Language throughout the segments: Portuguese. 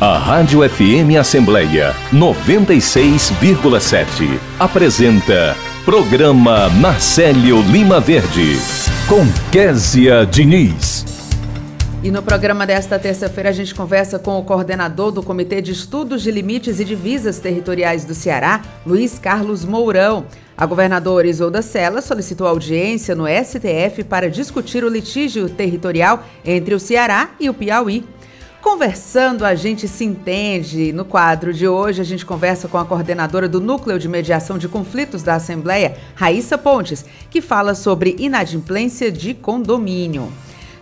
A Rádio FM Assembleia 96,7 apresenta Programa Marcelo Lima Verde com Késia Diniz. E no programa desta terça-feira a gente conversa com o coordenador do Comitê de Estudos de Limites e Divisas Territoriais do Ceará, Luiz Carlos Mourão. A governadora Isolda Sela solicitou audiência no STF para discutir o litígio territorial entre o Ceará e o Piauí. Conversando, a gente se entende. No quadro de hoje, a gente conversa com a coordenadora do Núcleo de Mediação de Conflitos da Assembleia, Raíssa Pontes, que fala sobre inadimplência de condomínio.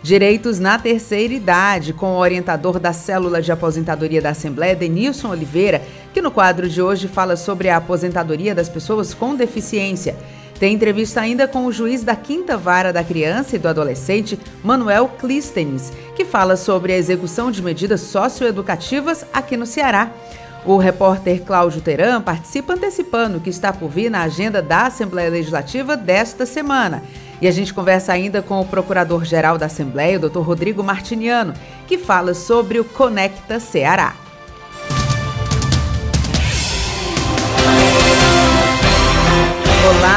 Direitos na terceira idade, com o orientador da célula de aposentadoria da Assembleia, Denilson Oliveira, que no quadro de hoje fala sobre a aposentadoria das pessoas com deficiência. Tem entrevista ainda com o juiz da Quinta Vara da Criança e do Adolescente, Manuel Clístenes, que fala sobre a execução de medidas socioeducativas aqui no Ceará. O repórter Cláudio Teran participa antecipando o que está por vir na agenda da Assembleia Legislativa desta semana. E a gente conversa ainda com o Procurador-Geral da Assembleia, o Dr. Rodrigo Martiniano, que fala sobre o Conecta Ceará.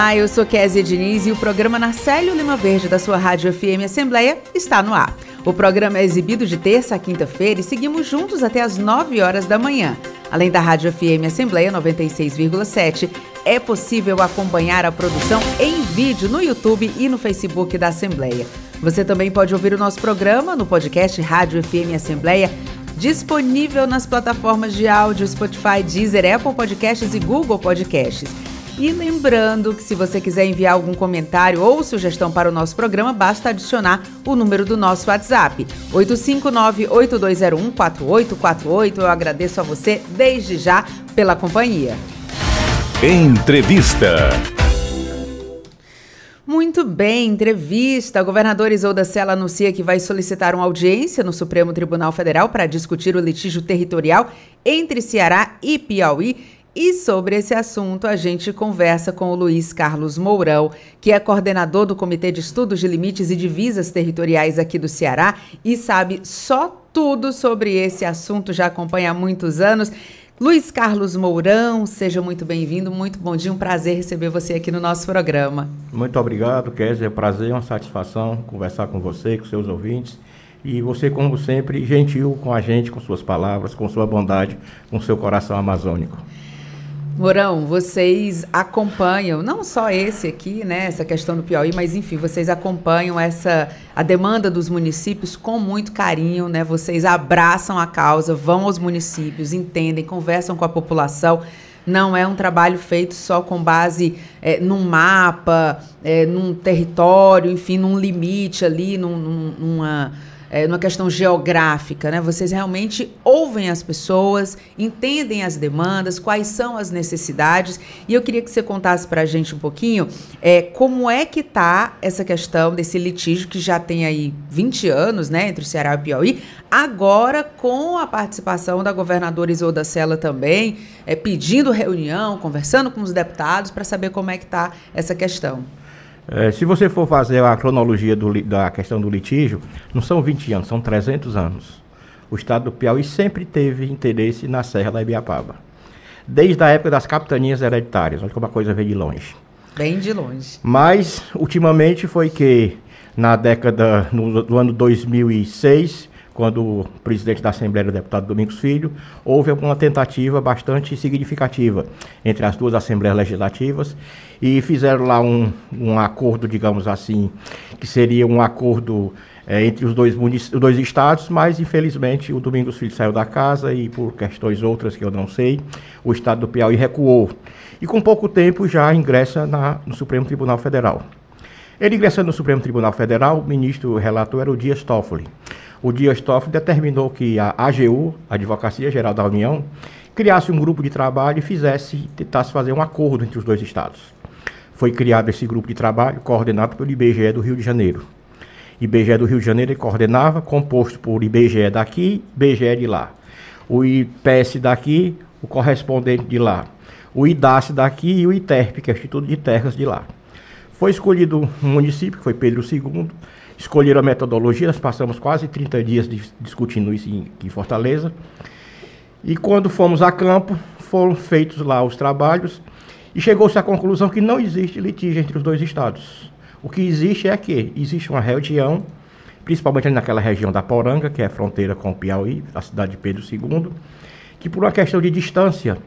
Olá, eu sou Kézia Diniz e o programa Narcélio Lima Verde da sua Rádio FM Assembleia está no ar. O programa é exibido de terça a quinta-feira e seguimos juntos até às 9 horas da manhã. Além da Rádio FM Assembleia 96,7, é possível acompanhar a produção em vídeo no YouTube e no Facebook da Assembleia. Você também pode ouvir o nosso programa no podcast Rádio FM Assembleia, disponível nas plataformas de áudio Spotify, Deezer, Apple Podcasts e Google Podcasts. E lembrando que se você quiser enviar algum comentário ou sugestão para o nosso programa, basta adicionar o número do nosso WhatsApp, 859-8201-4848. Eu agradeço a você desde já pela companhia. Entrevista. Muito bem, entrevista. A governadora Isolda Sela anuncia que vai solicitar uma audiência no Supremo Tribunal Federal para discutir o litígio territorial entre Ceará e Piauí e sobre esse assunto, a gente conversa com o Luiz Carlos Mourão, que é coordenador do Comitê de Estudos de Limites e Divisas Territoriais aqui do Ceará e sabe só tudo sobre esse assunto, já acompanha há muitos anos. Luiz Carlos Mourão, seja muito bem-vindo, muito bom dia, um prazer receber você aqui no nosso programa. Muito obrigado, Kézia, é prazer, uma satisfação conversar com você, com seus ouvintes. E você, como sempre, gentil com a gente, com suas palavras, com sua bondade, com seu coração amazônico. Mourão, vocês acompanham, não só esse aqui, né, essa questão do Piauí, mas enfim, vocês acompanham essa a demanda dos municípios com muito carinho, né? Vocês abraçam a causa, vão aos municípios, entendem, conversam com a população. Não é um trabalho feito só com base é, num mapa, é, num território, enfim, num limite ali, num, numa é, numa questão geográfica, né? Vocês realmente ouvem as pessoas, entendem as demandas, quais são as necessidades. E eu queria que você contasse para a gente um pouquinho é, como é que está essa questão desse litígio que já tem aí 20 anos, né, entre o Ceará e o Piauí, agora com a participação da governadora Isolda Sela também, é, pedindo reunião, conversando com os deputados para saber como é que está essa questão. É, se você for fazer a cronologia do, da questão do litígio, não são 20 anos, são 300 anos. O estado do Piauí sempre teve interesse na Serra da Ibiapaba. Desde a época das capitanias hereditárias, olha como a coisa veio de longe. Bem de longe. Mas, ultimamente, foi que na década, no, do ano 2006, quando o presidente da Assembleia, o deputado Domingos Filho, houve uma tentativa bastante significativa entre as duas Assembleias Legislativas e fizeram lá um, um acordo, digamos assim, que seria um acordo é, entre os dois, os dois estados, mas infelizmente o Domingos Filho saiu da casa e por questões outras que eu não sei, o estado do Piauí recuou. E com pouco tempo já ingressa na, no Supremo Tribunal Federal. Ele ingressando no Supremo Tribunal Federal, o ministro relator era o Dias Toffoli o Dias Toffoli determinou que a AGU, a Advocacia Geral da União, criasse um grupo de trabalho e fizesse, tentasse fazer um acordo entre os dois estados. Foi criado esse grupo de trabalho, coordenado pelo IBGE do Rio de Janeiro. IBGE do Rio de Janeiro coordenava, composto por IBGE daqui, IBGE de lá. O IPS daqui, o correspondente de lá. O IDAS daqui e o ITERP, que é o Instituto de Terras de lá. Foi escolhido um município, que foi Pedro II, escolheram a metodologia, nós passamos quase 30 dias discutindo isso em, em Fortaleza. E quando fomos a campo, foram feitos lá os trabalhos e chegou-se à conclusão que não existe litígio entre os dois estados. O que existe é que existe uma região, principalmente naquela região da Poranga, que é fronteira com o Piauí, a cidade de Pedro II, que por uma questão de distância,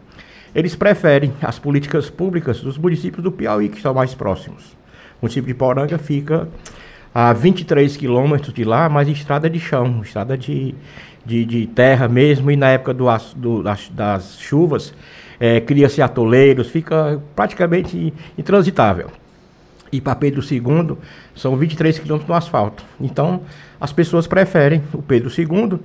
eles preferem as políticas públicas dos municípios do Piauí, que estão mais próximos. O município de Poranga fica a 23 quilômetros de lá, mas estrada de chão, estrada de, de, de terra mesmo, e na época do, do, das, das, chuvas, é, cria-se atoleiros, fica praticamente intransitável. E para Pedro II, são 23 quilômetros no asfalto. Então, as pessoas preferem o Pedro II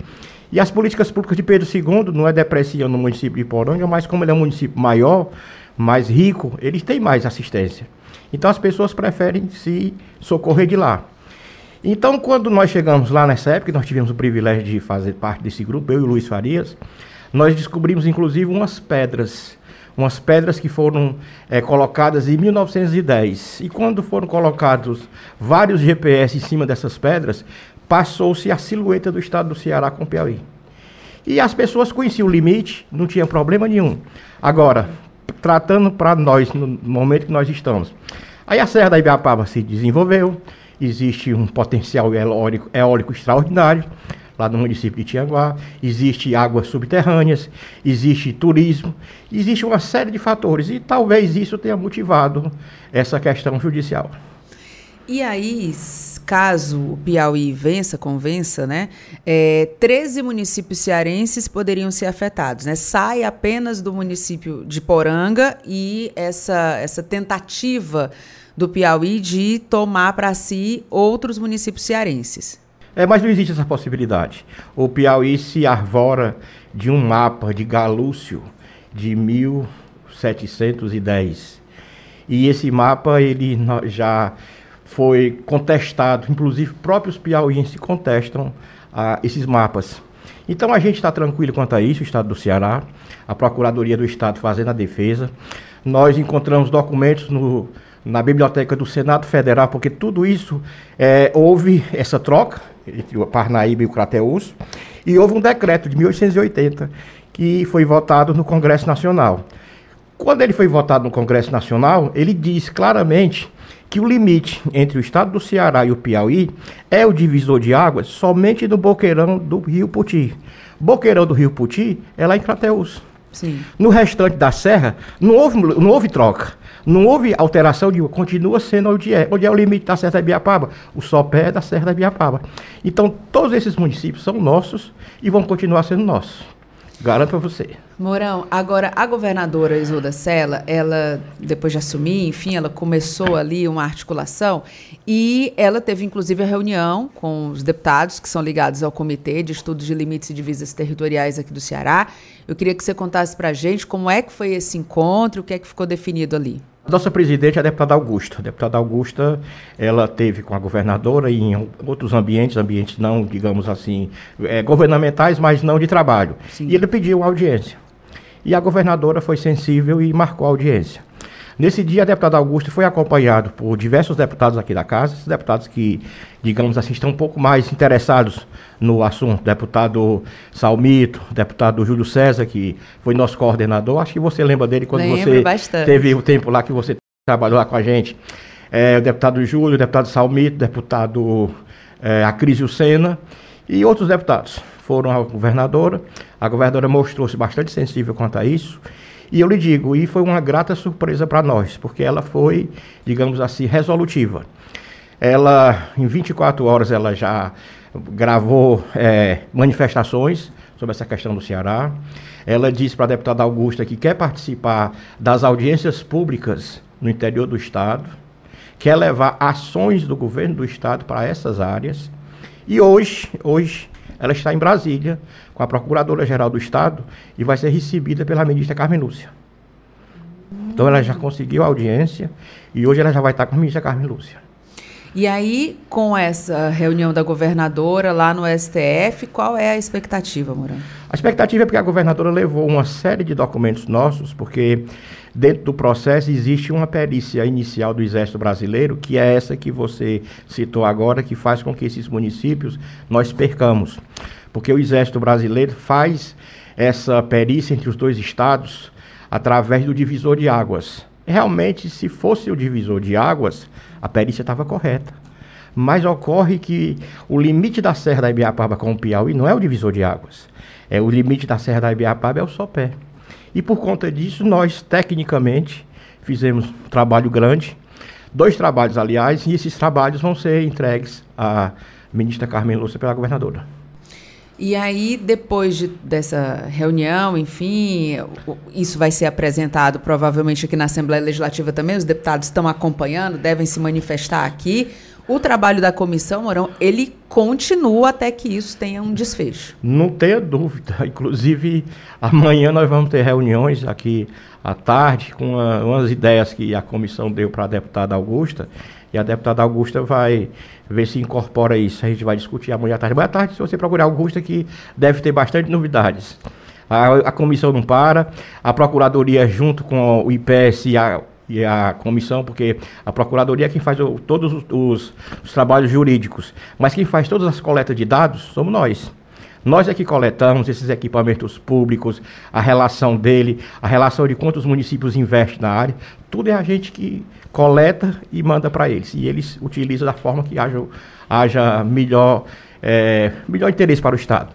e as políticas públicas de Pedro II não é depreciando o município de Poranga, mas como ele é um município maior, mais rico, eles têm mais assistência. Então as pessoas preferem se socorrer de lá. Então, quando nós chegamos lá nessa época, nós tivemos o privilégio de fazer parte desse grupo, eu e o Luiz Farias, nós descobrimos inclusive umas pedras, umas pedras que foram é, colocadas em 1910. E quando foram colocados vários GPS em cima dessas pedras, passou-se a silhueta do estado do Ceará com o Piauí. E as pessoas conheciam o limite, não tinha problema nenhum. Agora, tratando para nós, no momento que nós estamos, aí a Serra da Ibiapaba se desenvolveu, existe um potencial eólico, eólico extraordinário, lá no município de Tianguá, existe águas subterrâneas, existe turismo, existe uma série de fatores, e talvez isso tenha motivado essa questão judicial. E aí, caso o Piauí vença, convença, né, é, 13 municípios cearenses poderiam ser afetados. Né? Sai apenas do município de Poranga e essa, essa tentativa do Piauí de tomar para si outros municípios cearenses. É, mas não existe essa possibilidade. O Piauí se arvora de um mapa de Galúcio de 1710. E esse mapa ele já foi contestado, inclusive próprios piauienses contestam ah, esses mapas. Então a gente está tranquilo quanto a isso, o Estado do Ceará, a Procuradoria do Estado fazendo a defesa. Nós encontramos documentos no, na Biblioteca do Senado Federal, porque tudo isso é, houve essa troca entre o Parnaíba e o Crateus, e houve um decreto de 1880 que foi votado no Congresso Nacional. Quando ele foi votado no Congresso Nacional, ele diz claramente que o limite entre o estado do Ceará e o Piauí é o divisor de águas somente no boqueirão do Rio Puti. Boqueirão do Rio Puti é lá em Crateús. Sim. No restante da serra, não houve, não houve troca. Não houve alteração de continua sendo onde é. Onde é o limite da Serra da Biapaba? O sopé é da Serra da Biapaba. Então, todos esses municípios são nossos e vão continuar sendo nossos. Garanto para você. Mourão, agora a governadora Isolda Sela, ela, depois de assumir, enfim, ela começou ali uma articulação e ela teve inclusive a reunião com os deputados que são ligados ao Comitê de Estudos de Limites e Divisas Territoriais aqui do Ceará. Eu queria que você contasse para a gente como é que foi esse encontro, o que é que ficou definido ali. Nossa presidente é a deputada Augusta. A deputada Augusta, ela teve com a governadora e em outros ambientes, ambientes não, digamos assim, é, governamentais, mas não de trabalho. Sim. E ele pediu audiência. E a governadora foi sensível e marcou a audiência. Nesse dia, a deputada Augusta foi acompanhado por diversos deputados aqui da casa, esses deputados que, digamos assim, estão um pouco mais interessados no assunto. Deputado Salmito, deputado Júlio César, que foi nosso coordenador. Acho que você lembra dele quando Lembro você bastante. teve o tempo lá que você trabalhou lá com a gente. É, o deputado Júlio, o deputado Salmito, o deputado é, Acrísio Sena e outros deputados foram à governadora. A governadora mostrou-se bastante sensível quanto a isso. E eu lhe digo, e foi uma grata surpresa para nós, porque ela foi, digamos assim, resolutiva. Ela, em 24 horas, ela já gravou é, manifestações sobre essa questão do Ceará. Ela disse para a deputada Augusta que quer participar das audiências públicas no interior do Estado, quer levar ações do governo do Estado para essas áreas. E hoje, hoje ela está em Brasília com a Procuradora-Geral do Estado e vai ser recebida pela ministra Carmen Lúcia. Então ela já conseguiu a audiência e hoje ela já vai estar com a ministra Carmen Lúcia. E aí, com essa reunião da governadora lá no STF, qual é a expectativa, Mourão? A expectativa é porque a governadora levou uma série de documentos nossos, porque dentro do processo existe uma perícia inicial do Exército Brasileiro, que é essa que você citou agora, que faz com que esses municípios nós percamos. Porque o Exército Brasileiro faz essa perícia entre os dois estados através do divisor de águas. Realmente, se fosse o divisor de águas, a perícia estava correta. Mas ocorre que o limite da Serra da Ibiapaba com o Piauí não é o divisor de águas. É o limite da Serra da Ibiapaba é o sopé. E por conta disso, nós tecnicamente fizemos um trabalho grande, dois trabalhos, aliás, e esses trabalhos vão ser entregues à ministra Carmen Lúcia pela governadora. E aí, depois de, dessa reunião, enfim, isso vai ser apresentado provavelmente aqui na Assembleia Legislativa também. Os deputados estão acompanhando, devem se manifestar aqui. O trabalho da comissão, Morão, ele continua até que isso tenha um desfecho. Não tenha dúvida. Inclusive, amanhã nós vamos ter reuniões aqui à tarde com uma, umas ideias que a comissão deu para a deputada Augusta. E a deputada Augusta vai ver se incorpora isso. A gente vai discutir amanhã à tarde. Boa tarde, se você procurar Augusta, que deve ter bastante novidades. A, a comissão não para, a procuradoria junto com o IPS e a e a comissão, porque a Procuradoria é quem faz o, todos os, os, os, trabalhos jurídicos, mas quem faz todas as coletas de dados somos nós. Nós é que coletamos esses equipamentos públicos, a relação dele, a relação de quantos municípios investem na área, tudo é a gente que coleta e manda para eles. E eles utilizam da forma que haja, haja melhor, é, melhor interesse para o Estado.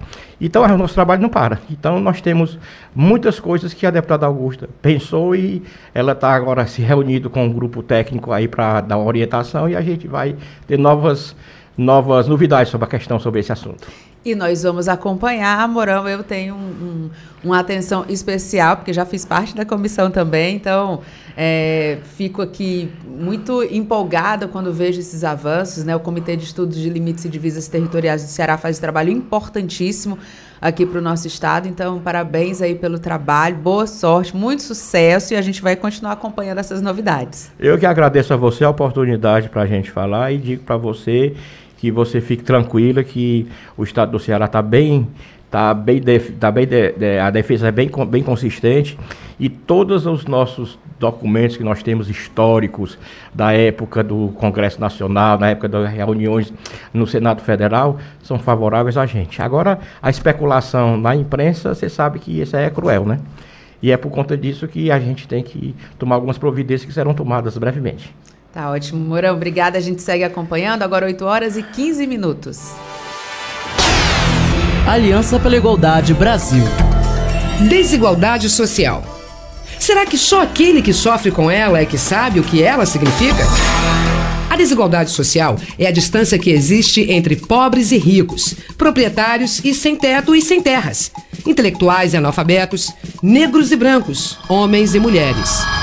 Então, o nosso trabalho não para. Então, nós temos muitas coisas que a deputada Augusta pensou e ela está agora se reunindo com um grupo técnico aí para dar orientação e a gente vai ter novas, novas novidades sobre a questão sobre esse assunto. E nós vamos acompanhar, Morão. Eu tenho um, um, uma atenção especial, porque já fiz parte da comissão também, então é, fico aqui muito empolgada quando vejo esses avanços. Né? O Comitê de Estudos de Limites e Divisas Territoriais do Ceará faz um trabalho importantíssimo aqui para o nosso estado. Então, parabéns aí pelo trabalho, boa sorte, muito sucesso e a gente vai continuar acompanhando essas novidades. Eu que agradeço a você a oportunidade para a gente falar e digo para você que você fique tranquila que o estado do Ceará está bem Tá bem, def, tá bem de, de, a defesa é bem, bem consistente e todos os nossos documentos que nós temos históricos da época do Congresso Nacional, na época das reuniões no Senado Federal, são favoráveis a gente. Agora, a especulação na imprensa, você sabe que isso é cruel, né? E é por conta disso que a gente tem que tomar algumas providências que serão tomadas brevemente. Tá ótimo, Mourão. Obrigada. A gente segue acompanhando. Agora 8 horas e 15 minutos. Aliança pela Igualdade Brasil. Desigualdade social. Será que só aquele que sofre com ela é que sabe o que ela significa? A desigualdade social é a distância que existe entre pobres e ricos, proprietários e sem teto e sem terras, intelectuais e analfabetos, negros e brancos, homens e mulheres.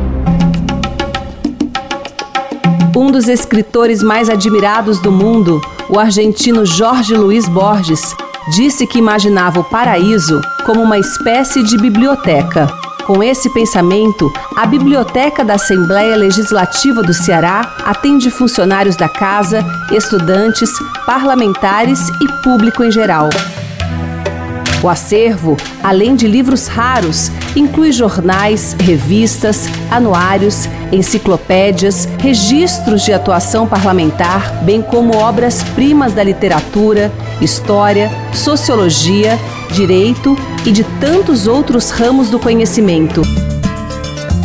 Um dos escritores mais admirados do mundo, o argentino Jorge Luiz Borges, disse que imaginava o paraíso como uma espécie de biblioteca. Com esse pensamento, a Biblioteca da Assembleia Legislativa do Ceará atende funcionários da casa, estudantes, parlamentares e público em geral. O acervo, além de livros raros, inclui jornais, revistas, anuários, enciclopédias, registros de atuação parlamentar, bem como obras-primas da literatura, história, sociologia, direito e de tantos outros ramos do conhecimento.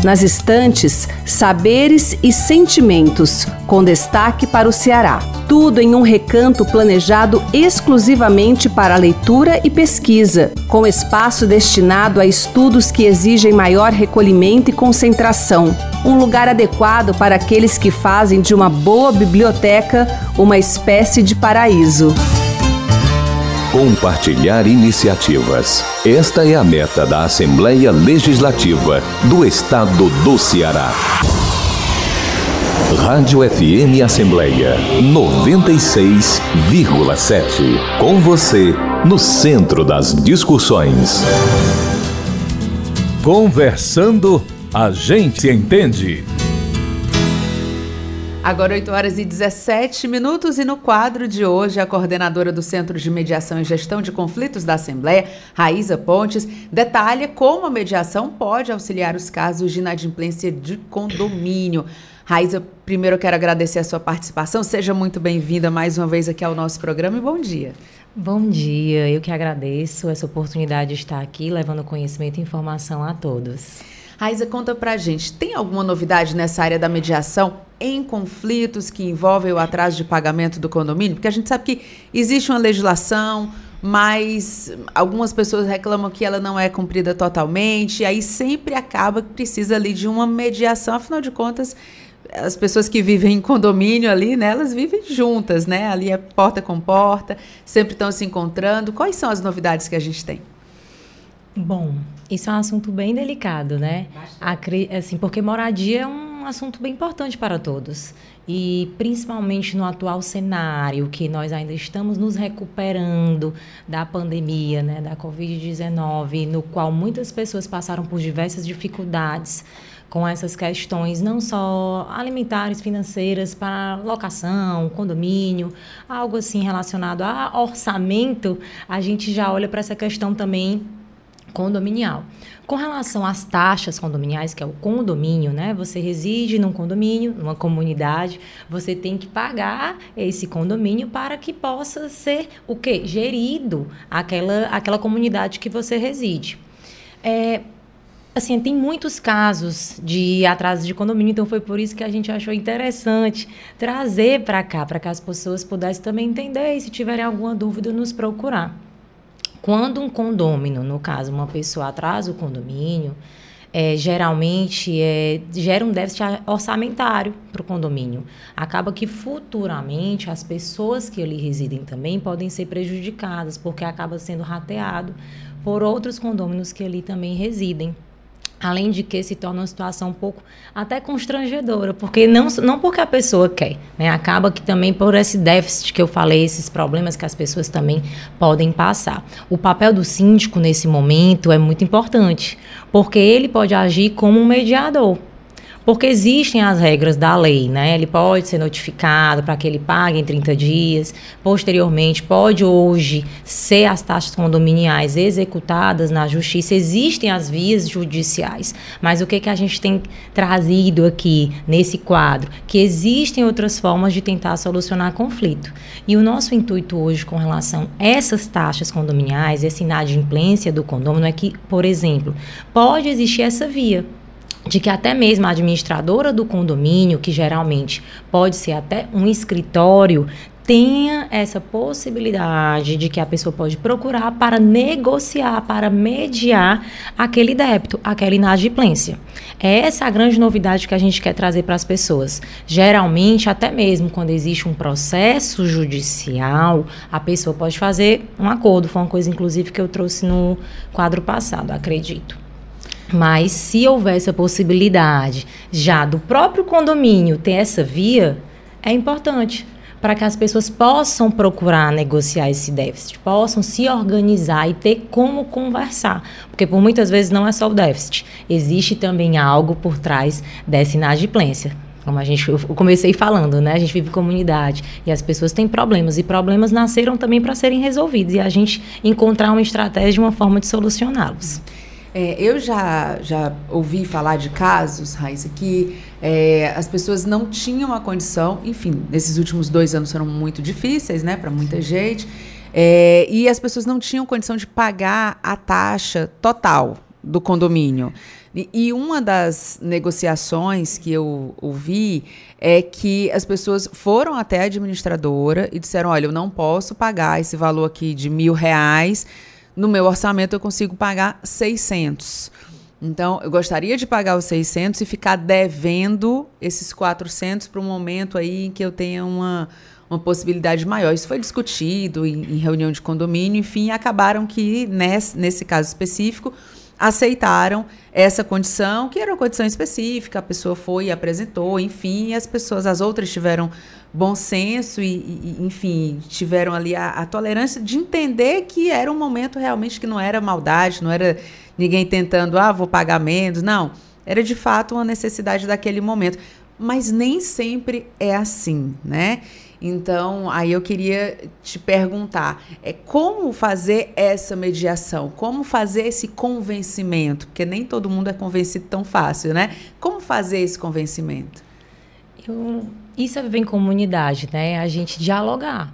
Nas estantes, saberes e sentimentos, com destaque para o Ceará. Tudo em um recanto planejado exclusivamente para leitura e pesquisa, com espaço destinado a estudos que exigem maior recolhimento e concentração. Um lugar adequado para aqueles que fazem de uma boa biblioteca uma espécie de paraíso. Compartilhar iniciativas. Esta é a meta da Assembleia Legislativa do Estado do Ceará. Rádio FM Assembleia 96,7. Com você, no centro das discussões. Conversando A gente entende. Agora 8 horas e 17 minutos e no quadro de hoje a coordenadora do Centro de Mediação e Gestão de Conflitos da Assembleia, Raíza Pontes, detalha como a mediação pode auxiliar os casos de inadimplência de condomínio. Raíza, primeiro eu quero agradecer a sua participação. Seja muito bem-vinda mais uma vez aqui ao nosso programa e bom dia. Bom dia, eu que agradeço essa oportunidade de estar aqui levando conhecimento e informação a todos. Raíza, conta pra gente, tem alguma novidade nessa área da mediação em conflitos que envolvem o atraso de pagamento do condomínio? Porque a gente sabe que existe uma legislação, mas algumas pessoas reclamam que ela não é cumprida totalmente, e aí sempre acaba que precisa ali de uma mediação, afinal de contas, as pessoas que vivem em condomínio ali, né, elas vivem juntas, né? Ali é porta com porta, sempre estão se encontrando. Quais são as novidades que a gente tem? Bom, isso é um assunto bem delicado, né? Assim, porque moradia é um assunto bem importante para todos. E principalmente no atual cenário, que nós ainda estamos nos recuperando da pandemia, né, da Covid-19, no qual muitas pessoas passaram por diversas dificuldades com essas questões, não só alimentares, financeiras, para locação, condomínio, algo assim relacionado a orçamento, a gente já olha para essa questão também condominial. Com relação às taxas condominiais, que é o condomínio, né? Você reside num condomínio, numa comunidade, você tem que pagar esse condomínio para que possa ser o quê? Gerido aquela, aquela comunidade que você reside. É, assim, tem muitos casos de atraso de condomínio, então foi por isso que a gente achou interessante trazer para cá, para que as pessoas pudessem também entender e se tiverem alguma dúvida nos procurar. Quando um condômino, no caso, uma pessoa atrasa o condomínio, é, geralmente é, gera um déficit orçamentário para o condomínio. Acaba que futuramente as pessoas que ali residem também podem ser prejudicadas, porque acaba sendo rateado por outros condôminos que ali também residem. Além de que se torna uma situação um pouco até constrangedora, porque não, não porque a pessoa quer, né? Acaba que também por esse déficit que eu falei, esses problemas que as pessoas também podem passar. O papel do síndico nesse momento é muito importante, porque ele pode agir como um mediador. Porque existem as regras da lei, né? Ele pode ser notificado para que ele pague em 30 dias. Posteriormente, pode hoje ser as taxas condominiais executadas na justiça. Existem as vias judiciais. Mas o que, que a gente tem trazido aqui nesse quadro? Que existem outras formas de tentar solucionar conflito. E o nosso intuito hoje com relação a essas taxas condominiais, essa inadimplência do condomínio, é que, por exemplo, pode existir essa via de que até mesmo a administradora do condomínio, que geralmente pode ser até um escritório, tenha essa possibilidade de que a pessoa pode procurar para negociar, para mediar aquele débito, aquela inadimplência. É essa a grande novidade que a gente quer trazer para as pessoas. Geralmente, até mesmo quando existe um processo judicial, a pessoa pode fazer um acordo. Foi uma coisa, inclusive, que eu trouxe no quadro passado, acredito. Mas se houver essa possibilidade já do próprio condomínio ter essa via, é importante para que as pessoas possam procurar negociar esse déficit, possam se organizar e ter como conversar, porque por muitas vezes não é só o déficit, existe também algo por trás dessa inadimplência. Como a gente, eu comecei falando, né? A gente vive comunidade e as pessoas têm problemas e problemas nasceram também para serem resolvidos e a gente encontrar uma estratégia, uma forma de solucioná-los. É, eu já, já ouvi falar de casos, Raíssa, que é, as pessoas não tinham a condição, enfim, nesses últimos dois anos foram muito difíceis, né, para muita gente, é, e as pessoas não tinham condição de pagar a taxa total do condomínio. E, e uma das negociações que eu ouvi é que as pessoas foram até a administradora e disseram: olha, eu não posso pagar esse valor aqui de mil reais no meu orçamento eu consigo pagar 600. Então, eu gostaria de pagar os 600 e ficar devendo esses 400 para um momento aí em que eu tenha uma, uma possibilidade maior. Isso foi discutido em, em reunião de condomínio, enfim, acabaram que, nesse, nesse caso específico, aceitaram essa condição, que era uma condição específica, a pessoa foi e apresentou, enfim, as pessoas, as outras tiveram bom senso e, e enfim, tiveram ali a, a, tolerância de entender que era um momento realmente que não era maldade, não era ninguém tentando, ah, vou pagar menos, não. era de fato uma necessidade daquele momento. Mas nem sempre é assim, né? Então, aí eu queria te perguntar, é como fazer essa mediação? Como fazer esse convencimento? Porque nem todo mundo é convencido tão fácil, né? Como fazer esse convencimento? Eu, isso é em comunidade, né? A gente dialogar.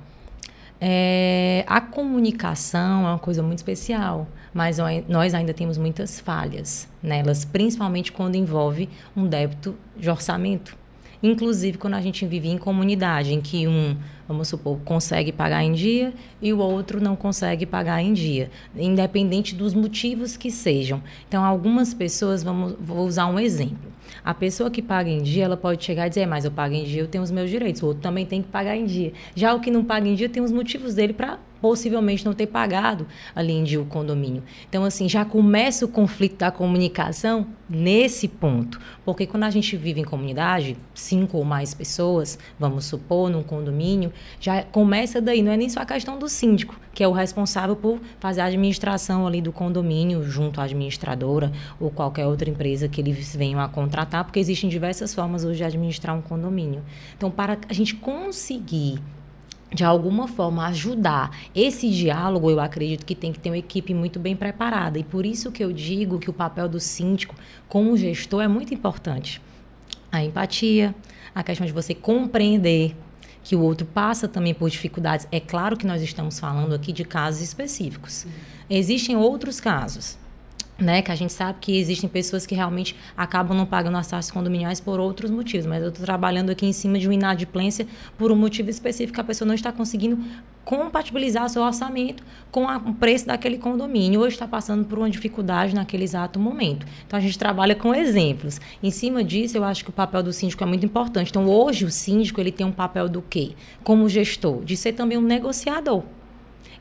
É, a comunicação é uma coisa muito especial, mas nós ainda temos muitas falhas nelas, principalmente quando envolve um débito de orçamento. Inclusive quando a gente vive em comunidade, em que um, vamos supor, consegue pagar em dia e o outro não consegue pagar em dia, independente dos motivos que sejam. Então, algumas pessoas, vamos, vou usar um exemplo. A pessoa que paga em dia, ela pode chegar e dizer, é, mas eu pago em dia, eu tenho os meus direitos. O outro também tem que pagar em dia. Já o que não paga em dia tem os motivos dele para possivelmente não ter pagado ali em dia o condomínio. Então, assim, já começa o conflito da comunicação nesse ponto. Porque quando a gente vive em comunidade, cinco ou mais pessoas, vamos supor, num condomínio, já começa daí. Não é nem só a questão do síndico, que é o responsável por fazer a administração ali do condomínio, junto à administradora ou qualquer outra empresa que eles venham a contratar, porque existem diversas formas hoje de administrar um condomínio. Então, para a gente conseguir de alguma forma ajudar esse diálogo, eu acredito que tem que ter uma equipe muito bem preparada. E por isso que eu digo que o papel do síndico como gestor é muito importante. A empatia, a questão de você compreender que o outro passa também por dificuldades. É claro que nós estamos falando aqui de casos específicos. Existem outros casos né, que a gente sabe que existem pessoas que realmente acabam não pagando as taxas condominiais por outros motivos, mas eu estou trabalhando aqui em cima de uma inadimplência por um motivo específico, a pessoa não está conseguindo compatibilizar seu orçamento com a, o preço daquele condomínio ou está passando por uma dificuldade naquele exato momento. Então a gente trabalha com exemplos. Em cima disso, eu acho que o papel do síndico é muito importante. Então hoje o síndico ele tem um papel do quê? Como gestor, de ser também um negociador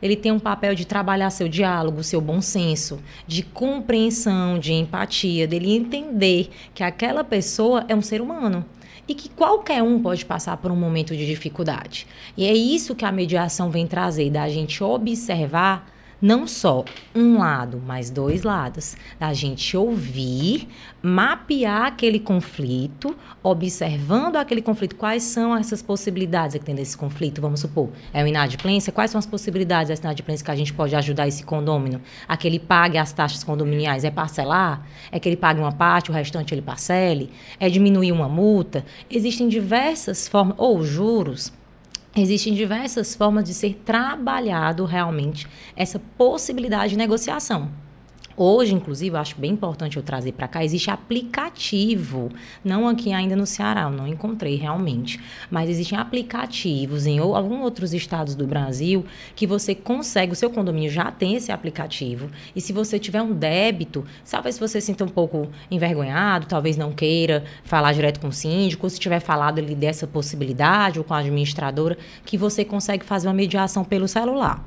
ele tem um papel de trabalhar seu diálogo, seu bom senso, de compreensão, de empatia, dele entender que aquela pessoa é um ser humano e que qualquer um pode passar por um momento de dificuldade. E é isso que a mediação vem trazer, da gente observar não só um lado, mas dois lados. Da gente ouvir, mapear aquele conflito, observando aquele conflito, quais são essas possibilidades que tem desse conflito, vamos supor, é uma inadimplência, quais são as possibilidades dessa inadimplência que a gente pode ajudar esse condômino? A que ele pague as taxas condominiais, é parcelar? É que ele pague uma parte, o restante ele parcele? É diminuir uma multa? Existem diversas formas, ou juros, Existem diversas formas de ser trabalhado realmente essa possibilidade de negociação. Hoje, inclusive, eu acho bem importante eu trazer para cá, existe aplicativo, não aqui ainda no Ceará, eu não encontrei realmente, mas existem aplicativos em alguns outros estados do Brasil que você consegue, o seu condomínio já tem esse aplicativo, e se você tiver um débito, talvez você se sinta um pouco envergonhado, talvez não queira falar direto com o síndico, ou se tiver falado ali dessa possibilidade, ou com a administradora, que você consegue fazer uma mediação pelo celular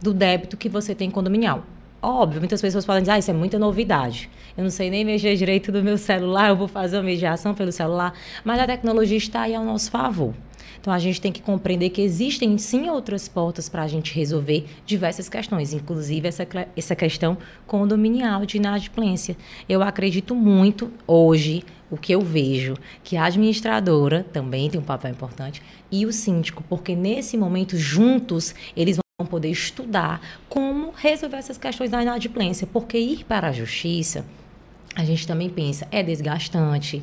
do débito que você tem condominial. Óbvio, muitas pessoas podem dizer, ah, isso é muita novidade. Eu não sei nem mexer direito do meu celular, eu vou fazer uma mediação pelo celular. Mas a tecnologia está aí ao nosso favor. Então a gente tem que compreender que existem sim outras portas para a gente resolver diversas questões, inclusive essa, essa questão condominial de inadimplência. Eu acredito muito hoje, o que eu vejo, que a administradora também tem um papel importante e o síndico, porque nesse momento juntos eles vão poder estudar como resolver essas questões da inadimplência, porque ir para a justiça, a gente também pensa, é desgastante,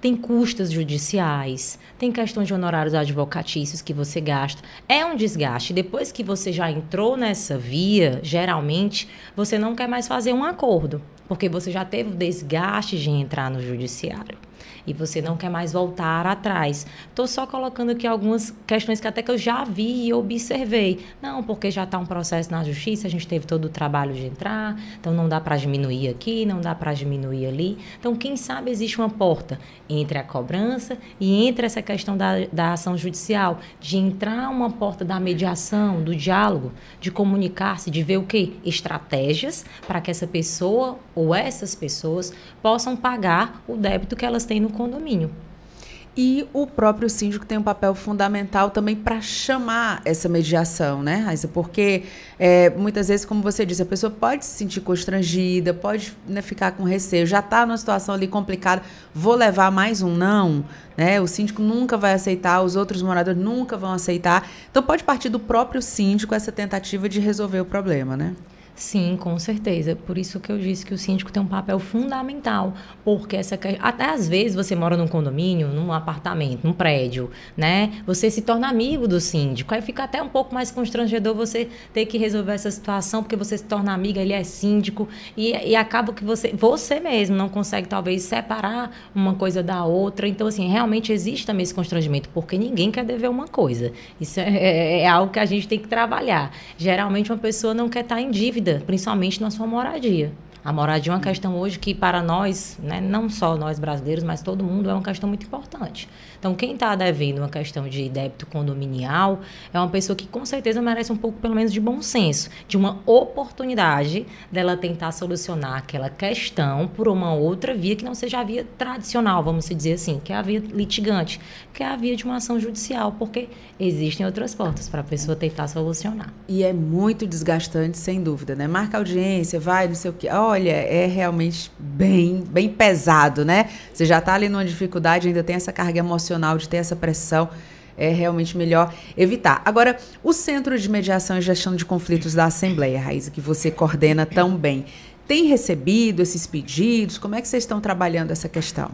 tem custas judiciais, tem questões de honorários advocatícios que você gasta. É um desgaste. Depois que você já entrou nessa via, geralmente, você não quer mais fazer um acordo, porque você já teve o desgaste de entrar no judiciário e você não quer mais voltar atrás. Estou só colocando aqui algumas questões que até que eu já vi e observei. Não, porque já está um processo na justiça, a gente teve todo o trabalho de entrar, então não dá para diminuir aqui, não dá para diminuir ali. Então, quem sabe existe uma porta entre a cobrança e entre essa questão da, da ação judicial, de entrar uma porta da mediação, do diálogo, de comunicar-se, de ver o que? Estratégias para que essa pessoa ou essas pessoas possam pagar o débito que elas têm no condomínio. E o próprio síndico tem um papel fundamental também para chamar essa mediação, né, Raíssa? Porque é, muitas vezes, como você disse, a pessoa pode se sentir constrangida, pode né, ficar com receio, já está numa situação ali complicada, vou levar mais um não, né? O síndico nunca vai aceitar, os outros moradores nunca vão aceitar. Então pode partir do próprio síndico essa tentativa de resolver o problema, né? Sim, com certeza. Por isso que eu disse que o síndico tem um papel fundamental, porque essa até às vezes você mora num condomínio, num apartamento, num prédio, né? Você se torna amigo do síndico. Aí fica até um pouco mais constrangedor você ter que resolver essa situação, porque você se torna amiga, ele é síndico e, e acaba que você você mesmo não consegue talvez separar uma coisa da outra. Então assim, realmente existe também esse constrangimento, porque ninguém quer dever uma coisa. Isso é, é, é algo que a gente tem que trabalhar. Geralmente uma pessoa não quer estar em dívida dívida, principalmente na sua moradia. A moradia é uma questão hoje que, para nós, né, não só nós brasileiros, mas todo mundo, é uma questão muito importante. Então, quem está devendo uma questão de débito condominial é uma pessoa que, com certeza, merece um pouco, pelo menos, de bom senso, de uma oportunidade dela tentar solucionar aquela questão por uma outra via que não seja a via tradicional, vamos dizer assim, que é a via litigante, que é a via de uma ação judicial, porque existem outras portas para a pessoa tentar solucionar. E é muito desgastante, sem dúvida, né? Marca audiência, vai, não sei o quê. Olha, é realmente bem, bem pesado, né? Você já está ali numa dificuldade, ainda tem essa carga emocional de ter essa pressão. É realmente melhor evitar. Agora, o Centro de Mediação e Gestão de Conflitos da Assembleia, Raíssa, que você coordena tão bem, tem recebido esses pedidos? Como é que vocês estão trabalhando essa questão?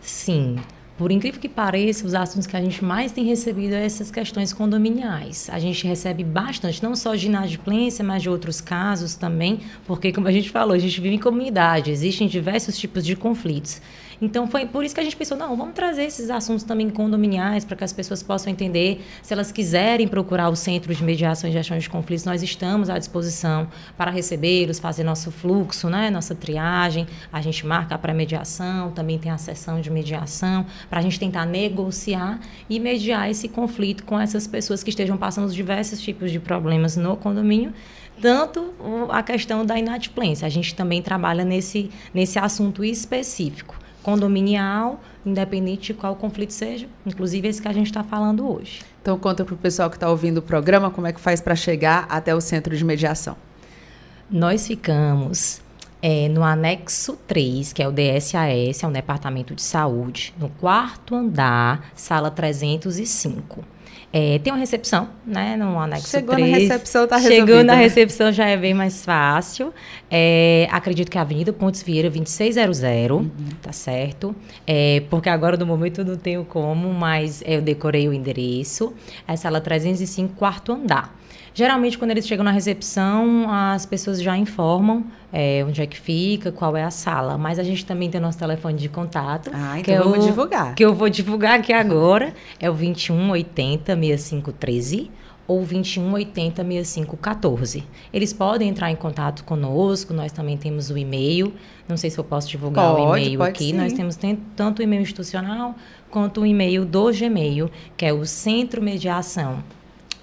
Sim. Por incrível que pareça, os assuntos que a gente mais tem recebido é essas questões condominiais. A gente recebe bastante, não só de inadimplência, mas de outros casos também, porque, como a gente falou, a gente vive em comunidade, existem diversos tipos de conflitos. Então foi por isso que a gente pensou, não, vamos trazer esses assuntos também condominiais para que as pessoas possam entender. Se elas quiserem procurar o Centro de Mediação e Gestão de Conflitos, nós estamos à disposição para recebê-los, fazer nosso fluxo, né, nossa triagem. A gente marca a pré-mediação, também tem a sessão de mediação, para a gente tentar negociar e mediar esse conflito com essas pessoas que estejam passando os diversos tipos de problemas no condomínio tanto a questão da inadimplência. A gente também trabalha nesse, nesse assunto específico condominial, independente de qual conflito seja, inclusive esse que a gente está falando hoje. Então conta para o pessoal que está ouvindo o programa como é que faz para chegar até o centro de mediação. Nós ficamos é, no anexo 3, que é o DSAS, é um departamento de saúde, no quarto andar, sala 305. É, tem uma recepção, né, no anexo Chegou 3. na recepção, tá resolvido. Chegou na recepção, já é bem mais fácil. É, acredito que é a Avenida Pontes Vieira, 2600, uhum. tá certo? É, porque agora, no momento, não tenho como, mas eu decorei o endereço. É sala 305, quarto andar. Geralmente, quando eles chegam na recepção, as pessoas já informam é, onde é que fica, qual é a sala. Mas a gente também tem o nosso telefone de contato. Ah, então vamos é o, divulgar. Que eu vou divulgar aqui agora. É o 2180 6513 ou 2180 6514. Eles podem entrar em contato conosco, nós também temos o e-mail. Não sei se eu posso divulgar pode, o e-mail aqui. Sim. Nós temos tanto o e-mail institucional quanto o e-mail do Gmail, que é o Centro Mediação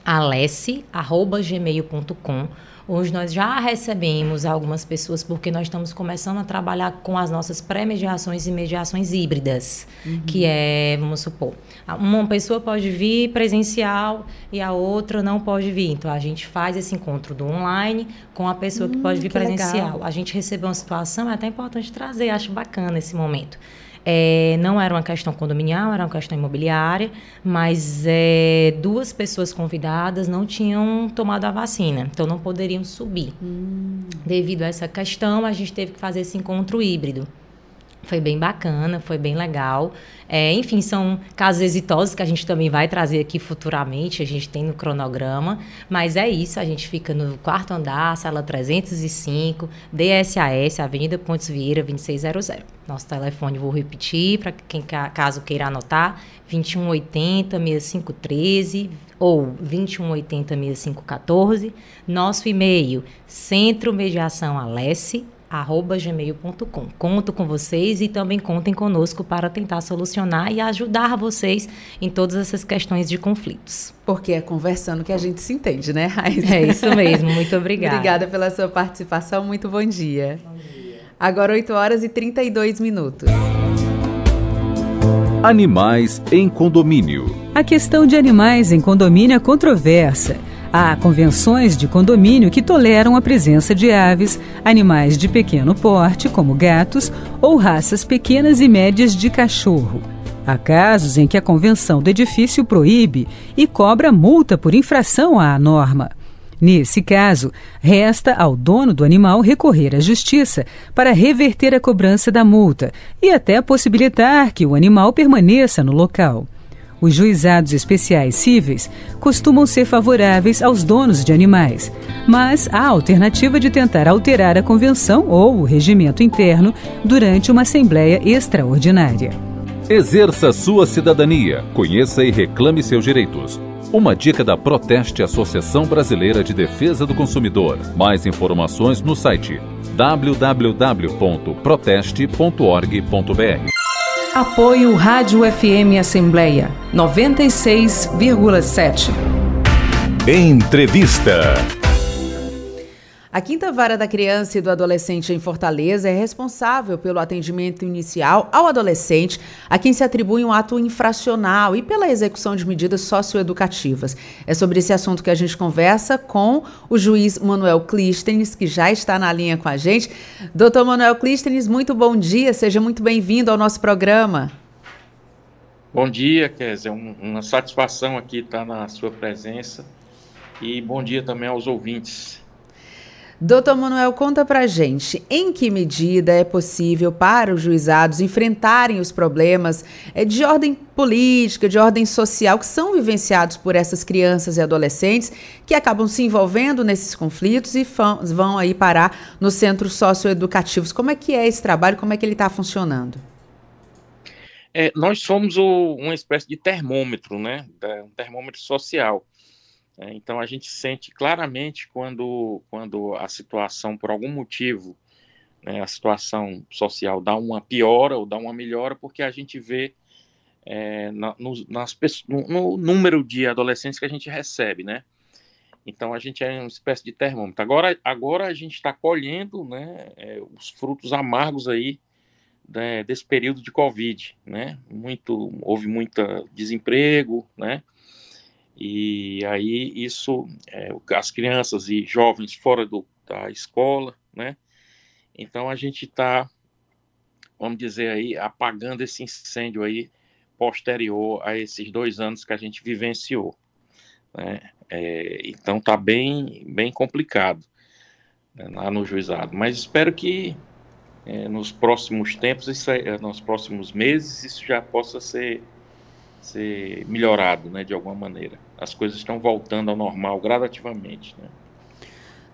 alesse@gmail.com. Hoje nós já recebemos algumas pessoas porque nós estamos começando a trabalhar com as nossas pré-mediações e mediações híbridas, uhum. que é, vamos supor, uma pessoa pode vir presencial e a outra não pode vir. Então a gente faz esse encontro do online com a pessoa que pode hum, vir que presencial. Legal. A gente recebeu uma situação, é até importante trazer, acho bacana esse momento. É, não era uma questão condominial, era uma questão imobiliária, mas é, duas pessoas convidadas não tinham tomado a vacina, então não poderiam subir. Hum. Devido a essa questão, a gente teve que fazer esse encontro híbrido. Foi bem bacana, foi bem legal. É, enfim, são casos exitosos que a gente também vai trazer aqui futuramente, a gente tem no cronograma. Mas é isso, a gente fica no quarto andar, sala 305, DSAS, Avenida Pontes Vieira, 2600. Nosso telefone, vou repetir, para quem caso queira anotar, 2180 6513 ou 2180 6514. Nosso e-mail, Centro Mediação Alesse, arroba gmail.com. Conto com vocês e também contem conosco para tentar solucionar e ajudar vocês em todas essas questões de conflitos. Porque é conversando que a gente se entende, né, Raíssa? É isso mesmo, muito obrigada. obrigada pela sua participação, muito bom dia. Bom dia. Agora 8 horas e 32 minutos. Animais em condomínio. A questão de animais em condomínio é controversa. Há convenções de condomínio que toleram a presença de aves, animais de pequeno porte, como gatos, ou raças pequenas e médias de cachorro. Há casos em que a convenção do edifício proíbe e cobra multa por infração à norma. Nesse caso, resta ao dono do animal recorrer à justiça para reverter a cobrança da multa e até possibilitar que o animal permaneça no local. Os juizados especiais cíveis costumam ser favoráveis aos donos de animais, mas há a alternativa de tentar alterar a convenção ou o regimento interno durante uma assembleia extraordinária. Exerça sua cidadania, conheça e reclame seus direitos. Uma dica da Proteste Associação Brasileira de Defesa do Consumidor. Mais informações no site www.proteste.org.br. Apoio Rádio FM Assembleia 96,7. Entrevista. A Quinta Vara da Criança e do Adolescente em Fortaleza é responsável pelo atendimento inicial ao adolescente a quem se atribui um ato infracional e pela execução de medidas socioeducativas. É sobre esse assunto que a gente conversa com o juiz Manuel Clístenes, que já está na linha com a gente. Doutor Manuel Clístenes, muito bom dia, seja muito bem-vindo ao nosso programa. Bom dia, Kézia. uma satisfação aqui estar na sua presença e bom dia também aos ouvintes. Doutor Manuel, conta pra gente em que medida é possível para os juizados enfrentarem os problemas eh, de ordem política, de ordem social que são vivenciados por essas crianças e adolescentes que acabam se envolvendo nesses conflitos e vão aí parar nos centros socioeducativos. Como é que é esse trabalho? Como é que ele está funcionando? É, nós somos o, uma espécie de termômetro, né? Um termômetro social. É, então a gente sente claramente quando, quando a situação, por algum motivo, né, a situação social dá uma piora ou dá uma melhora, porque a gente vê é, no, nas, no, no, número de adolescentes que a gente recebe, né? Então a gente é uma espécie de termômetro. Agora, agora a gente está colhendo né, é, os frutos amargos aí né, desse período de Covid, né? Muito, houve muito desemprego, né? E aí isso, é, as crianças e jovens fora do, da escola, né? Então a gente está, vamos dizer aí, apagando esse incêndio aí posterior a esses dois anos que a gente vivenciou. Né? É, então está bem, bem complicado né, lá no juizado. Mas espero que é, nos próximos tempos, isso, nos próximos meses, isso já possa ser ser melhorado, né, de alguma maneira. As coisas estão voltando ao normal gradativamente, né?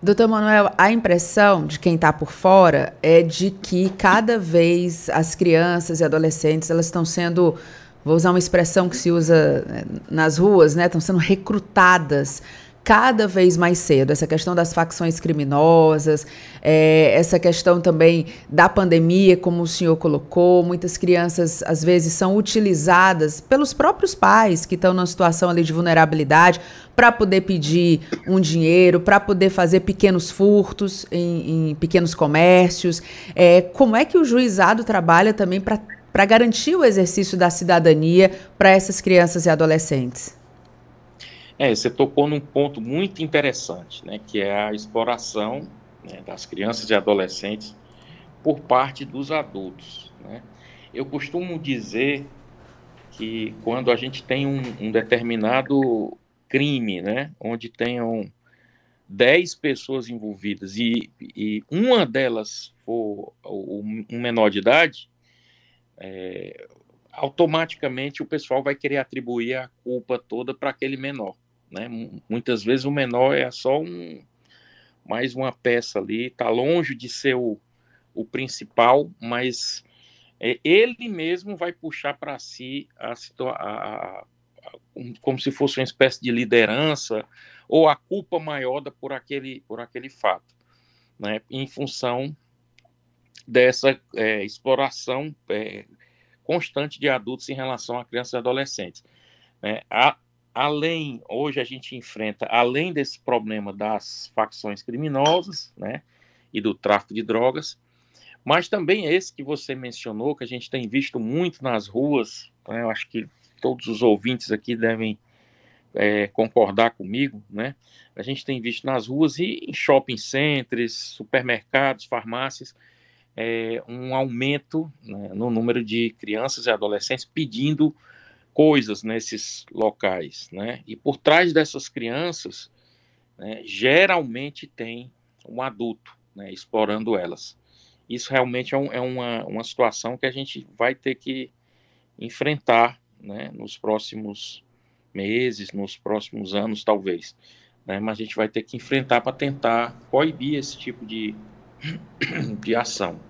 Doutor Manuel, a impressão de quem está por fora é de que cada vez as crianças e adolescentes elas estão sendo, vou usar uma expressão que se usa né, nas ruas, né, estão sendo recrutadas cada vez mais cedo. Essa questão das facções criminosas, é, essa questão também da pandemia, como o senhor colocou, muitas crianças às vezes são utilizadas pelos próprios pais que estão numa situação ali de vulnerabilidade para poder pedir um dinheiro, para poder fazer pequenos furtos em, em pequenos comércios. É, como é que o juizado trabalha também para garantir o exercício da cidadania para essas crianças e adolescentes? É, você tocou num ponto muito interessante, né, que é a exploração né, das crianças e adolescentes por parte dos adultos. Né? Eu costumo dizer que quando a gente tem um, um determinado crime, né, onde tenham 10 pessoas envolvidas e, e uma delas for um menor de idade, é, automaticamente o pessoal vai querer atribuir a culpa toda para aquele menor. Né? Muitas vezes o menor é só um, mais uma peça ali, está longe de ser o, o principal, mas é, ele mesmo vai puxar para si a, como se fosse uma espécie de liderança ou a culpa maior da, por, aquele, por aquele fato, né? em função dessa é, exploração é, constante de adultos em relação a crianças e adolescentes. Né? A, além, hoje a gente enfrenta, além desse problema das facções criminosas, né, e do tráfico de drogas, mas também esse que você mencionou, que a gente tem visto muito nas ruas, né, eu acho que todos os ouvintes aqui devem é, concordar comigo, né? A gente tem visto nas ruas e em shopping centers, supermercados, farmácias, é, um aumento né, no número de crianças e adolescentes pedindo coisas nesses locais, né? E por trás dessas crianças, né, geralmente tem um adulto, né, explorando elas. Isso realmente é, um, é uma, uma situação que a gente vai ter que enfrentar, né, nos próximos meses, nos próximos anos, talvez. Né, mas a gente vai ter que enfrentar para tentar coibir esse tipo de, de ação.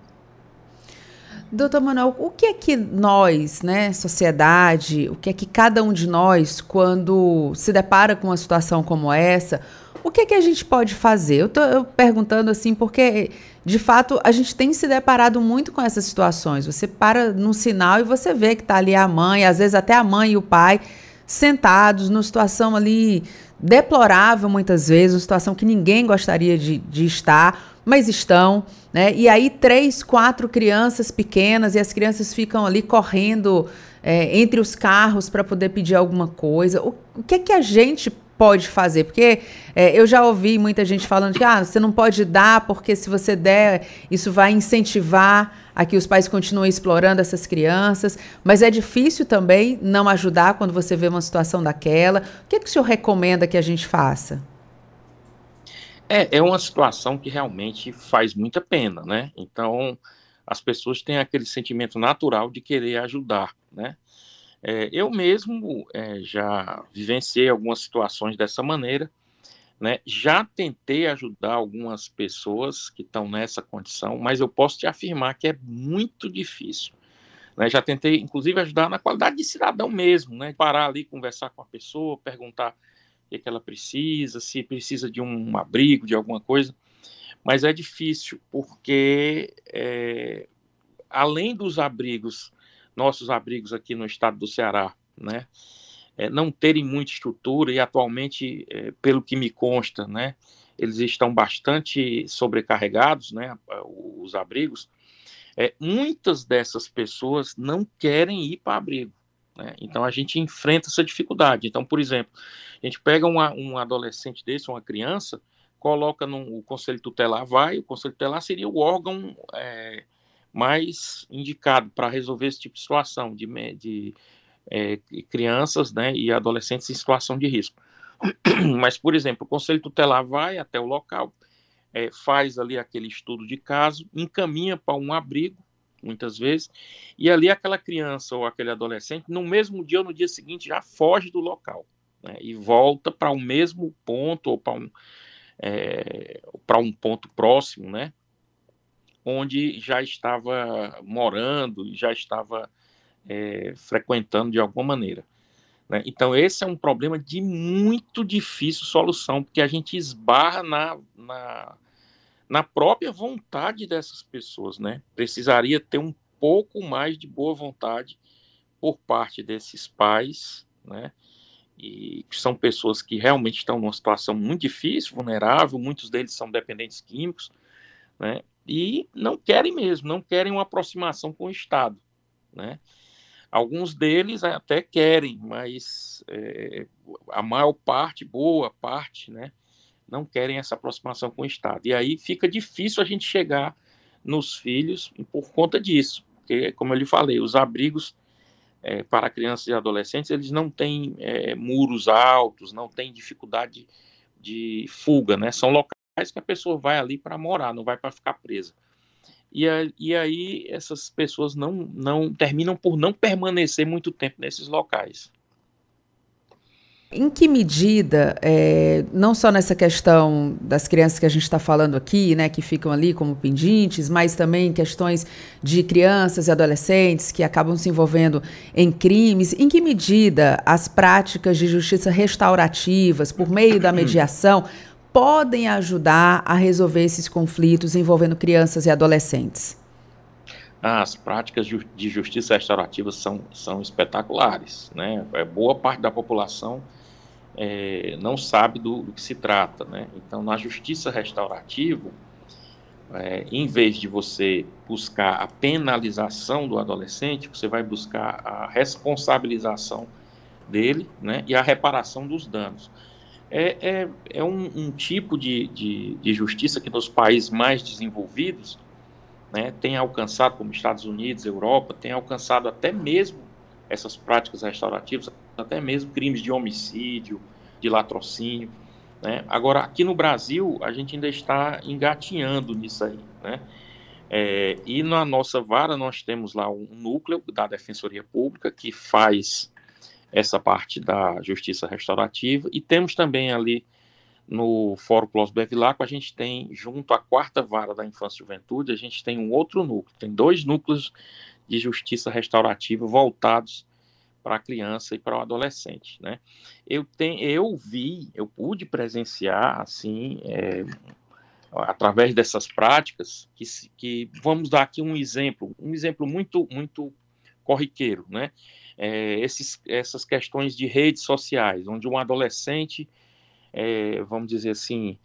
Doutor Manuel, o que é que nós, né, sociedade, o que é que cada um de nós, quando se depara com uma situação como essa, o que é que a gente pode fazer? Eu estou perguntando assim porque, de fato, a gente tem se deparado muito com essas situações. Você para num sinal e você vê que está ali a mãe, às vezes até a mãe e o pai, sentados numa situação ali deplorável muitas vezes, uma situação que ninguém gostaria de, de estar, mas estão. Né? E aí, três, quatro crianças pequenas, e as crianças ficam ali correndo é, entre os carros para poder pedir alguma coisa. O, o, que é que a gente pode fazer? Porque é, eu já ouvi muita gente falando que ah, você não pode dar, porque se você der, isso vai incentivar a que os pais continuem explorando essas crianças. Mas é difícil também não ajudar quando você vê uma situação daquela. O que, é que o senhor recomenda que a gente faça? É, é uma situação que realmente faz muita pena, né? Então, as pessoas têm aquele sentimento natural de querer ajudar, né? É, eu mesmo é, já vivenciei algumas situações dessa maneira, né? Já tentei ajudar algumas pessoas que estão nessa condição, mas eu posso te afirmar que é muito difícil. Né? Já tentei, inclusive, ajudar na qualidade de cidadão mesmo, né? Parar ali, conversar com a pessoa, perguntar que, que ela precisa, se precisa de um abrigo, de alguma coisa. Mas é difícil, porque é, além dos abrigos, nossos abrigos aqui no estado do Ceará, né, é, não terem muita estrutura e atualmente, é, pelo que me consta, né, eles estão bastante sobrecarregados, né, os abrigos, é, muitas dessas pessoas não querem ir para abrigo. Né? Então a gente enfrenta essa dificuldade. Então, por exemplo, a gente pega uma, um adolescente desse, uma criança, coloca no conselho tutelar, vai, o conselho tutelar seria o órgão é, mais indicado para resolver esse tipo de situação de, de é, crianças né, e adolescentes em situação de risco. Mas, por exemplo, o conselho tutelar vai até o local, é, faz ali aquele estudo de caso, encaminha para um abrigo, muitas vezes, e ali aquela criança ou aquele adolescente, no mesmo dia ou no dia seguinte, já foge do local né, e volta para o mesmo ponto ou para um, é, um ponto próximo, né, onde já estava morando, já estava é, frequentando de alguma maneira. Né? Então, esse é um problema de muito difícil solução, porque a gente esbarra na, na na própria vontade dessas pessoas, né? Precisaria ter um pouco mais de boa vontade por parte desses pais, né? E que são pessoas que realmente estão numa situação muito difícil, vulnerável, muitos deles são dependentes químicos, né? E não querem mesmo, não querem uma aproximação com o Estado, né? Alguns deles até querem, mas é, a maior parte, boa parte, né? Não querem essa aproximação com o Estado. E aí fica difícil a gente chegar nos filhos por conta disso. Porque, como eu lhe falei, os abrigos é, para crianças e adolescentes, eles não têm é, muros altos, não têm dificuldade de fuga, né? São locais que a pessoa vai ali para morar, não vai para ficar presa. E, a, e aí essas pessoas não, não terminam por não permanecer muito tempo nesses locais. Em que medida, é, não só nessa questão das crianças que a gente está falando aqui, né, que ficam ali como pendentes, mas também questões de crianças e adolescentes que acabam se envolvendo em crimes, em que medida as práticas de justiça restaurativas, por meio da mediação, podem ajudar a resolver esses conflitos envolvendo crianças e adolescentes? As práticas de justiça restaurativa são, são espetaculares. Né? É, boa parte da população é, não sabe do, do, que se trata. Né? Então, na justiça restaurativa, é, em vez de você buscar a penalização do adolescente, você vai buscar a responsabilização dele né, e a reparação dos danos. É, é, é um, um, tipo de, de, de, justiça que nos países mais desenvolvidos né, tem alcançado, como Estados Unidos, Europa, tem alcançado até mesmo essas práticas restaurativas, até mesmo crimes de homicídio, de latrocínio. Né? Agora, aqui no Brasil, a gente ainda está engatinhando nisso aí. Né? É, e na nossa vara, nós temos lá um núcleo da Defensoria Pública que faz essa parte da justiça restaurativa, e temos também ali no Fórum Clós Bevilacqua, a gente tem, junto à quarta vara da infância e juventude, a gente tem um outro núcleo, tem dois núcleos de justiça restaurativa voltados para a criança e para o adolescente, né? Eu, tem, eu vi, eu pude presenciar, assim, é, através dessas práticas, que, que vamos dar aqui um exemplo, um exemplo muito, muito corriqueiro, né? É, esses, essas questões de redes sociais, onde um adolescente é, vamos dizer assim,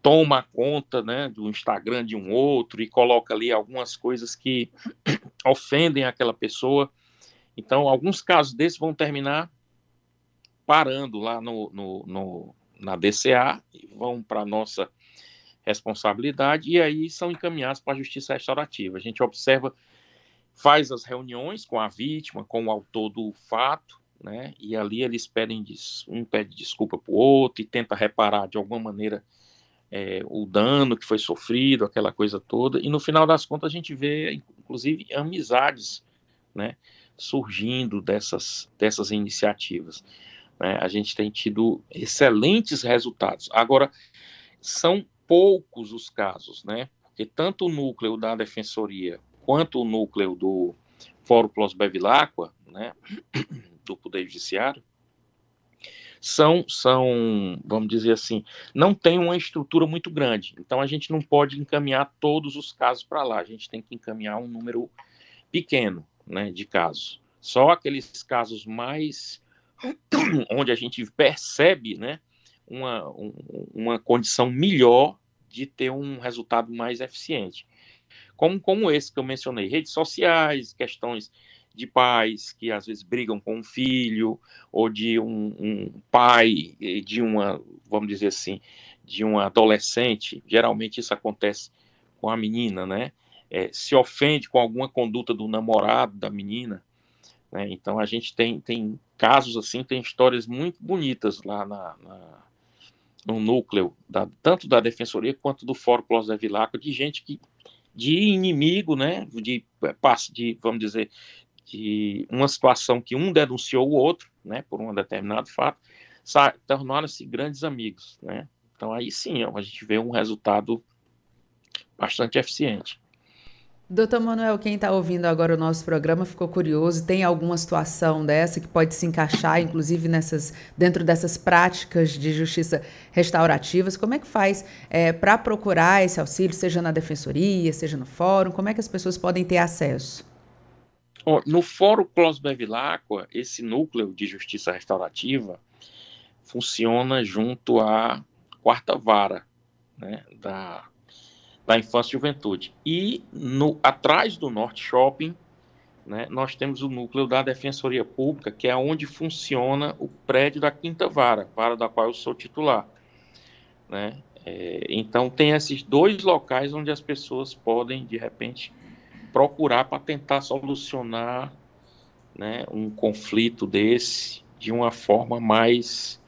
toma conta né, do Instagram de um outro e coloca ali algumas coisas que ofendem aquela pessoa. Então, alguns casos desses vão terminar parando lá no, no, no na DCA, vão para a nossa responsabilidade e aí são encaminhados para a justiça restaurativa. A gente observa, faz as reuniões com a vítima, com o autor do fato, né? E ali eles pedem, um pede desculpa para o outro e tenta reparar de alguma maneira é, o dano que foi sofrido, aquela coisa toda. E no final das contas a gente vê, inclusive, amizades, né? Surgindo dessas, dessas iniciativas. Né? A gente tem tido excelentes resultados. Agora, são poucos os casos, né? Porque tanto o núcleo da defensoria quanto o núcleo do Fórum Plus Bevilacqua, né? do Poder Judiciário são, são, vamos dizer assim, não tem uma estrutura muito grande. Então a gente não pode encaminhar todos os casos para lá. A gente tem que encaminhar um número pequeno, né, de casos. Só aqueles casos mais onde a gente percebe, né, uma, um, uma condição melhor de ter um resultado mais eficiente. Como, como esse que eu mencionei, redes sociais, questões de pais que às vezes brigam com um filho, ou de um, um pai, de uma, vamos dizer assim, de um adolescente, geralmente isso acontece com a menina, né? É, se ofende com alguma conduta do namorado da menina, né? Então a gente tem, tem casos assim, tem histórias muito bonitas lá na, na no núcleo, da, tanto da Defensoria quanto do Fórum Clóvis Vilaco, de gente que de inimigo, né, de, de vamos dizer, que uma situação que um denunciou o outro, né, por um determinado fato, tornaram-se grandes amigos, né? Então aí sim, a gente vê um resultado bastante eficiente. Doutor Manuel, quem está ouvindo agora o nosso programa ficou curioso, tem alguma situação dessa que pode se encaixar, inclusive nessas, dentro dessas práticas de justiça restaurativas? Como é que faz é, para procurar esse auxílio, seja na defensoria, seja no fórum? Como é que as pessoas podem ter acesso? No Fórum Clos Bevilacqua, esse núcleo de justiça restaurativa funciona junto à quarta vara né, da, da infância e juventude. E no, atrás do Norte Shopping, né, nós temos o núcleo da Defensoria Pública, que é onde funciona o prédio da quinta vara, vara da qual eu sou titular. Né? É, então, tem esses dois locais onde as pessoas podem, de repente, procurar para tentar solucionar né, um conflito desse de uma forma mais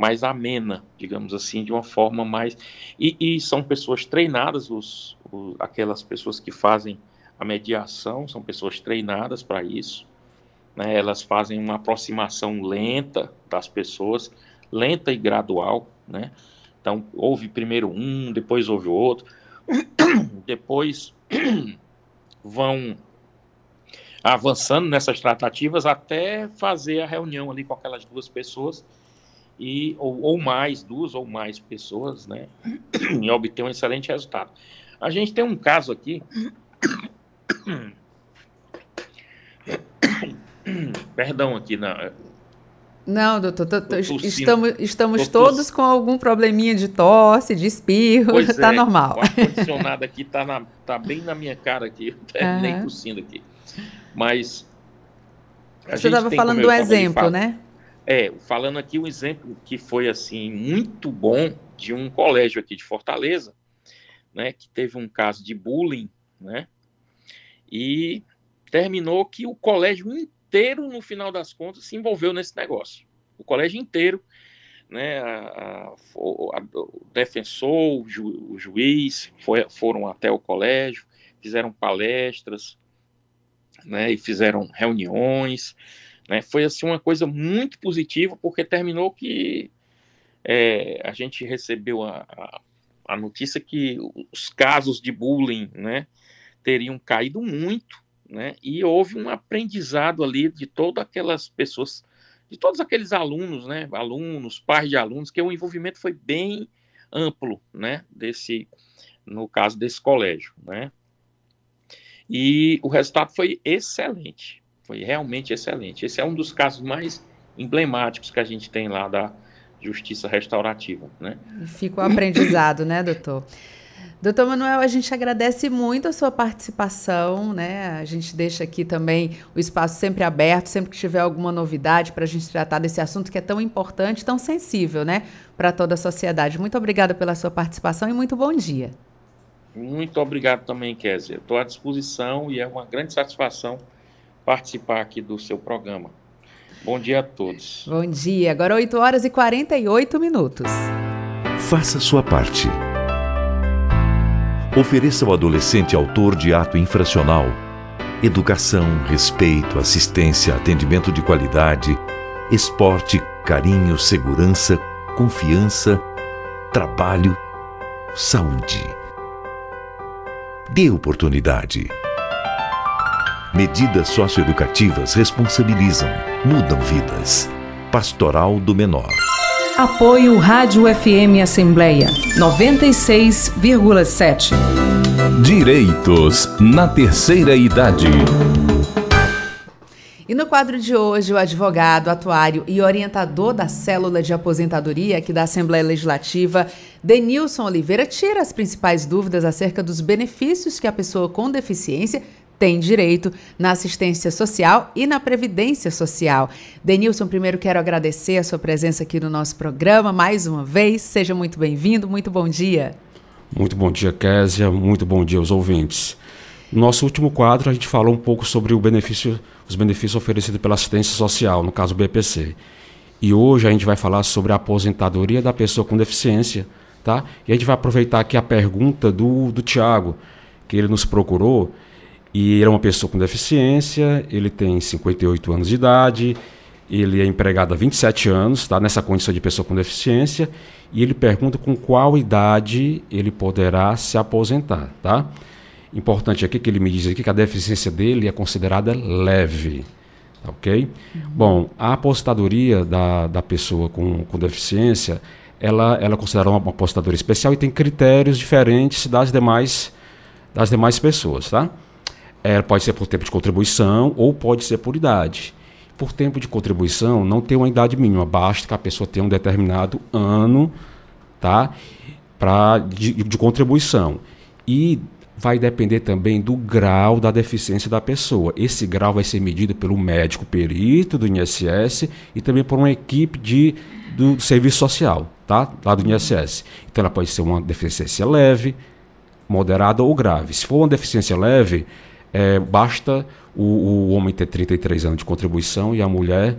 mais amena, digamos assim, de uma forma mais e, e são pessoas treinadas, os, os, aquelas pessoas que fazem a mediação são pessoas treinadas para isso, né? Elas fazem uma aproximação lenta das pessoas, lenta e gradual, né? Então houve primeiro um, depois houve outro, depois vão avançando nessas tratativas até fazer a reunião ali com aquelas duas pessoas e ou, ou mais duas ou mais pessoas, né, e obter um excelente resultado. A gente tem um caso aqui, perdão aqui na Não, doutor, tô, tô, estamos, estamos todos com algum probleminha de tosse, de espirro, pois tá é, normal. O ar-condicionado aqui tá, na, tá bem na minha cara aqui, uhum. tossindo aqui. Mas. Você estava falando do exemplo, né? É, falando aqui um exemplo que foi assim muito bom de um colégio aqui de Fortaleza, né, que teve um caso de bullying, né? E terminou que o colégio inteiro, no final das contas, se envolveu nesse negócio. O colégio inteiro, né, a, a, a, o defensor, o, ju, o juiz foi, foram até o colégio, fizeram palestras, né, e fizeram reuniões, né, foi assim uma coisa muito positiva, porque terminou que é, a gente recebeu a, a, a, notícia que os casos de bullying, né, teriam caído muito, né, e houve um aprendizado ali de todas aquelas pessoas, de todos aqueles alunos, né, alunos, pais de alunos, que o envolvimento foi bem amplo, né, desse, no caso desse colégio, né, e o resultado foi excelente, foi realmente excelente. Esse é um dos casos mais emblemáticos que a gente tem lá da justiça restaurativa, né. Fica o aprendizado, né, doutor? Doutor Manuel, a gente agradece muito a sua participação, né? A gente deixa aqui também o espaço sempre aberto, sempre que tiver alguma novidade para a gente tratar desse assunto que é tão importante, tão sensível, né, para toda a sociedade. Muito obrigada pela sua participação e muito bom dia. Muito obrigado também, Kézia. Estou à disposição e é uma grande satisfação participar aqui do seu programa. Bom dia a todos. Bom dia. Agora 8 horas e 48 minutos. Faça sua parte Ofereça ao adolescente autor de ato infracional educação, respeito, assistência, atendimento de qualidade, esporte, carinho, segurança, confiança, trabalho, saúde. Dê oportunidade. Medidas socioeducativas responsabilizam, mudam vidas. Pastoral do Menor. Apoio Rádio FM Assembleia 96,7. Direitos na terceira idade. E no quadro de hoje, o advogado, atuário e orientador da célula de aposentadoria aqui da Assembleia Legislativa, Denilson Oliveira, tira as principais dúvidas acerca dos benefícios que a pessoa com deficiência tem direito na assistência social e na previdência social. Denilson, primeiro quero agradecer a sua presença aqui no nosso programa mais uma vez. Seja muito bem-vindo, muito bom dia. Muito bom dia, Késia, muito bom dia aos ouvintes. No nosso último quadro, a gente falou um pouco sobre benefício, os benefícios oferecidos pela assistência social, no caso BPC. E hoje a gente vai falar sobre a aposentadoria da pessoa com deficiência, tá? E a gente vai aproveitar aqui a pergunta do, do Tiago, que ele nos procurou, e ele é uma pessoa com deficiência, ele tem 58 anos de idade, ele é empregado há 27 anos, está nessa condição de pessoa com deficiência, e ele pergunta com qual idade ele poderá se aposentar, tá? Importante aqui que ele me diz aqui que a deficiência dele é considerada leve, ok? Uhum. Bom, a aposentadoria da, da pessoa com, com deficiência, ela, ela é considerada uma aposentadoria especial e tem critérios diferentes das demais, das demais pessoas, tá? É, pode ser por tempo de contribuição ou pode ser por idade. Por tempo de contribuição, não tem uma idade mínima, basta que a pessoa tenha um determinado ano tá, pra, de, de contribuição. E vai depender também do grau da deficiência da pessoa. Esse grau vai ser medido pelo médico perito do INSS e também por uma equipe de, do, serviço social, tá? Lá do INSS. Então ela pode ser uma deficiência leve, moderada ou grave. Se for uma deficiência leve, é, basta o, o, homem ter 33 anos de contribuição e a mulher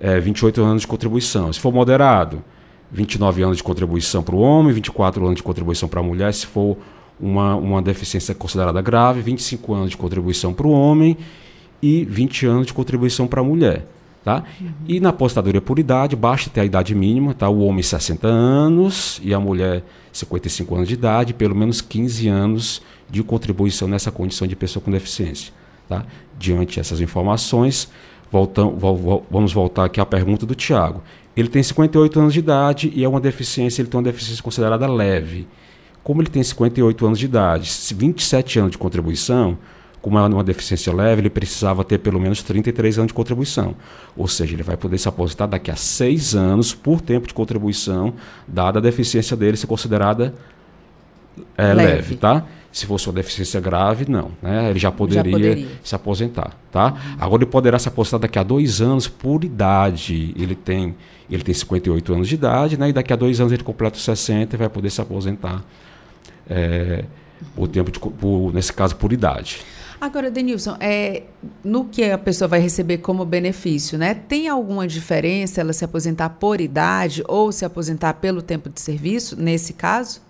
é, 28 anos de contribuição. Se for moderado, 29 anos de contribuição para o homem, 24 anos de contribuição para a mulher. Se for uma, uma deficiência considerada grave, 25 anos de contribuição para o homem e 20 anos de contribuição para a mulher. Tá? Uhum. E na apostadoria por idade, basta ter a idade mínima, tá? o homem 60 anos e a mulher 55 anos de idade, pelo menos 15 anos de contribuição nessa condição de pessoa com deficiência. Tá? Diante dessas informações, voltam, vol, vamos voltar aqui à pergunta do Tiago. Ele tem 58 anos de idade e é uma deficiência, ele tem uma deficiência considerada leve. Como ele tem 58 anos de idade, 27 anos de contribuição, como é uma deficiência leve, ele precisava ter pelo menos 33 anos de contribuição. Ou seja, ele vai poder se aposentar daqui a seis anos por tempo de contribuição, dada a deficiência dele ser considerada é, leve. leve, tá? Se fosse uma deficiência grave, não. Né? Ele já poderia, já poderia. se aposentar. Tá? Uhum. Agora ele poderá se aposentar daqui a dois anos por idade. Ele tem, ele tem 58 anos de idade, né? e daqui a dois anos ele completa os 60 e vai poder se aposentar. É, por tempo de, por, nesse caso, por idade. Agora, Denilson, é, no que a pessoa vai receber como benefício, né? Tem alguma diferença ela se aposentar por idade ou se aposentar pelo tempo de serviço, nesse caso?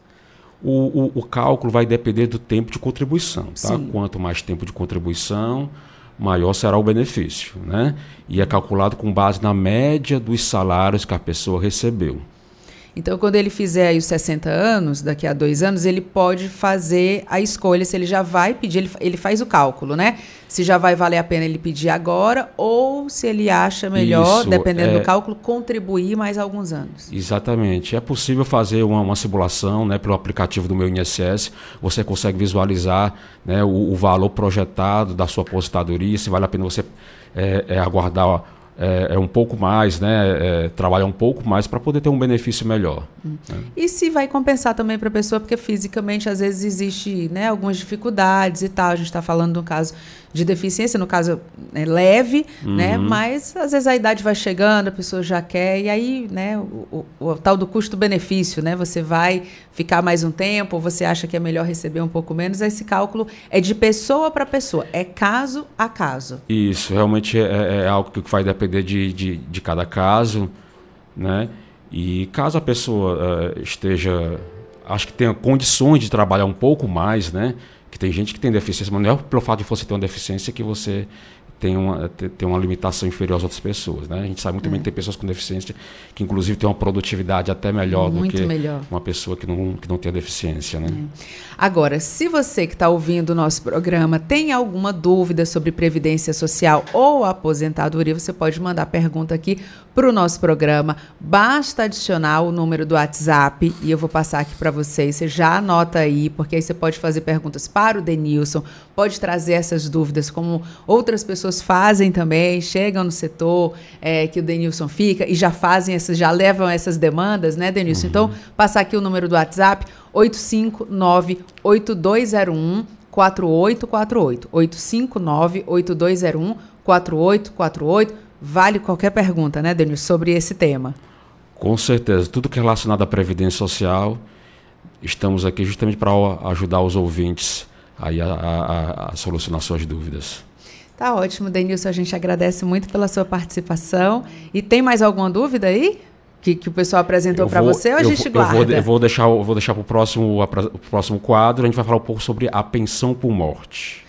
O, o, o cálculo vai depender do tempo de contribuição. Tá? Quanto mais tempo de contribuição, maior será o benefício. Né? E é calculado com base na média dos salários que a pessoa recebeu. Então, quando ele fizer os 60 anos, daqui a dois anos, ele pode fazer a escolha se ele já vai pedir, ele, ele faz o cálculo, né? Se já vai valer a pena ele pedir agora ou se ele acha melhor, Isso, dependendo é... do cálculo, contribuir mais alguns anos. Exatamente. É possível fazer uma, uma simulação né, pelo aplicativo do meu INSS. Você consegue visualizar né, o, o valor projetado da sua aposentadoria, se vale a pena você é, é, aguardar é, é, um pouco mais, né, é, trabalhar um pouco mais para poder ter um benefício melhor. Hum. Né? E se vai compensar também para a pessoa, porque fisicamente às vezes existe né, algumas dificuldades e tal. A gente está falando no caso de deficiência, no caso é leve, né? uhum. né? Mas às vezes a idade vai chegando, a pessoa já quer, e aí, né, o, o, o tal do custo-benefício, né? Você vai ficar mais um tempo, ou você acha que é melhor receber um pouco menos, esse cálculo é de pessoa para pessoa, é caso a caso. Isso, realmente é, é, é algo que vai depender de, de, de, cada caso, né? E caso a pessoa uh, esteja, acho que tenha condições de trabalhar um pouco mais, né? Que tem gente que tem deficiência, mas não é pelo fato de você ter uma deficiência que você tem uma, tem uma limitação inferior às outras pessoas. Né? A gente sabe muito é. bem que tem pessoas com deficiência que, inclusive, têm uma produtividade até melhor muito do que melhor. uma pessoa que não, que não tem deficiência. Né? É. Agora, se você que está ouvindo o nosso programa tem alguma dúvida sobre Previdência Social ou aposentadoria, você pode mandar pergunta aqui para o nosso programa. Basta adicionar o número do WhatsApp e eu vou passar aqui para vocês. Você já anota aí, porque aí você pode fazer perguntas para o Denilson, pode trazer essas dúvidas, como outras pessoas fazem também, chegam no setor é, que o Denilson fica e já fazem essas, já levam essas demandas, né, Denilson? Uhum. Então, passar aqui o número do WhatsApp, 859 8201 4848. 859 8201 4848 Vale qualquer pergunta, né, Denilson, sobre esse tema. Com certeza. Tudo que é relacionado à Previdência Social, estamos aqui justamente para ajudar os ouvintes aí a, a, a, solucionar suas dúvidas. Tá ótimo, Denilson. A gente agradece muito pela sua participação. E tem mais alguma dúvida aí? Que, que o pessoal apresentou para você ou a gente vou, guarda? Eu vou, eu vou deixar, eu vou deixar para o próximo, próximo quadro. A gente vai falar um pouco sobre a pensão por morte.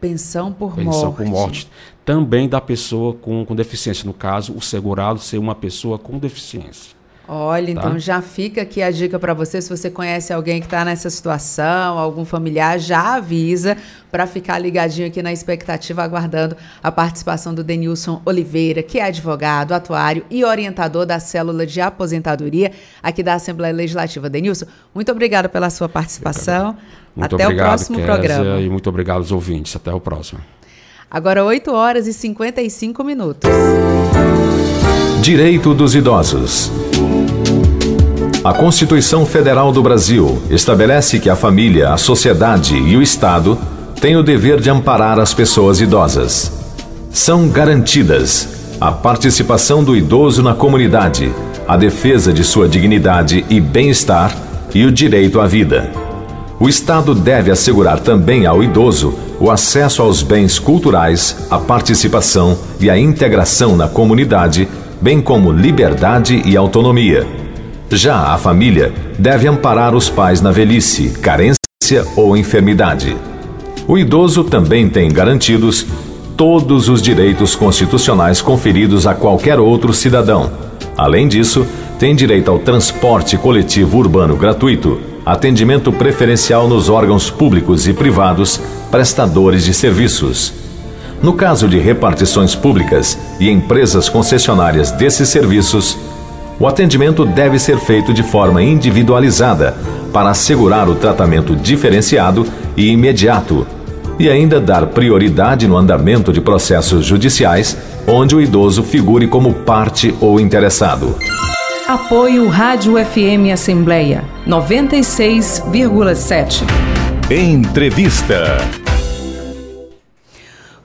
Pensão por pensão morte. Pensão por morte também da pessoa com, com deficiência. No caso, o segurado ser uma pessoa com deficiência. Olha, tá? então já fica aqui a dica para você. Se você conhece alguém que está nessa situação, algum familiar, já avisa para ficar ligadinho aqui na expectativa, aguardando a participação do Denilson Oliveira, que é advogado, atuário e orientador da célula de aposentadoria aqui da Assembleia Legislativa. Denilson, muito obrigado pela sua participação. Muito Até obrigado, o próximo Kézia, programa. E muito obrigado aos ouvintes. Até o próximo. Agora 8 horas e 55 minutos. Direito dos Idosos. A Constituição Federal do Brasil estabelece que a família, a sociedade e o Estado têm o dever de amparar as pessoas idosas. São garantidas a participação do idoso na comunidade, a defesa de sua dignidade e bem-estar e o direito à vida. O Estado deve assegurar também ao idoso o acesso aos bens culturais, a participação e a integração na comunidade, bem como liberdade e autonomia. Já a família deve amparar os pais na velhice, carência ou enfermidade. O idoso também tem garantidos todos os direitos constitucionais conferidos a qualquer outro cidadão. Além disso, tem direito ao transporte coletivo urbano gratuito atendimento preferencial nos órgãos públicos e privados prestadores de serviços. No caso de repartições públicas e empresas concessionárias desses serviços, o atendimento deve ser feito de forma individualizada para assegurar o tratamento diferenciado e imediato, e ainda dar prioridade no andamento de processos judiciais onde o idoso figure como parte ou interessado. Apoio Rádio FM Assembleia 96,7. Entrevista.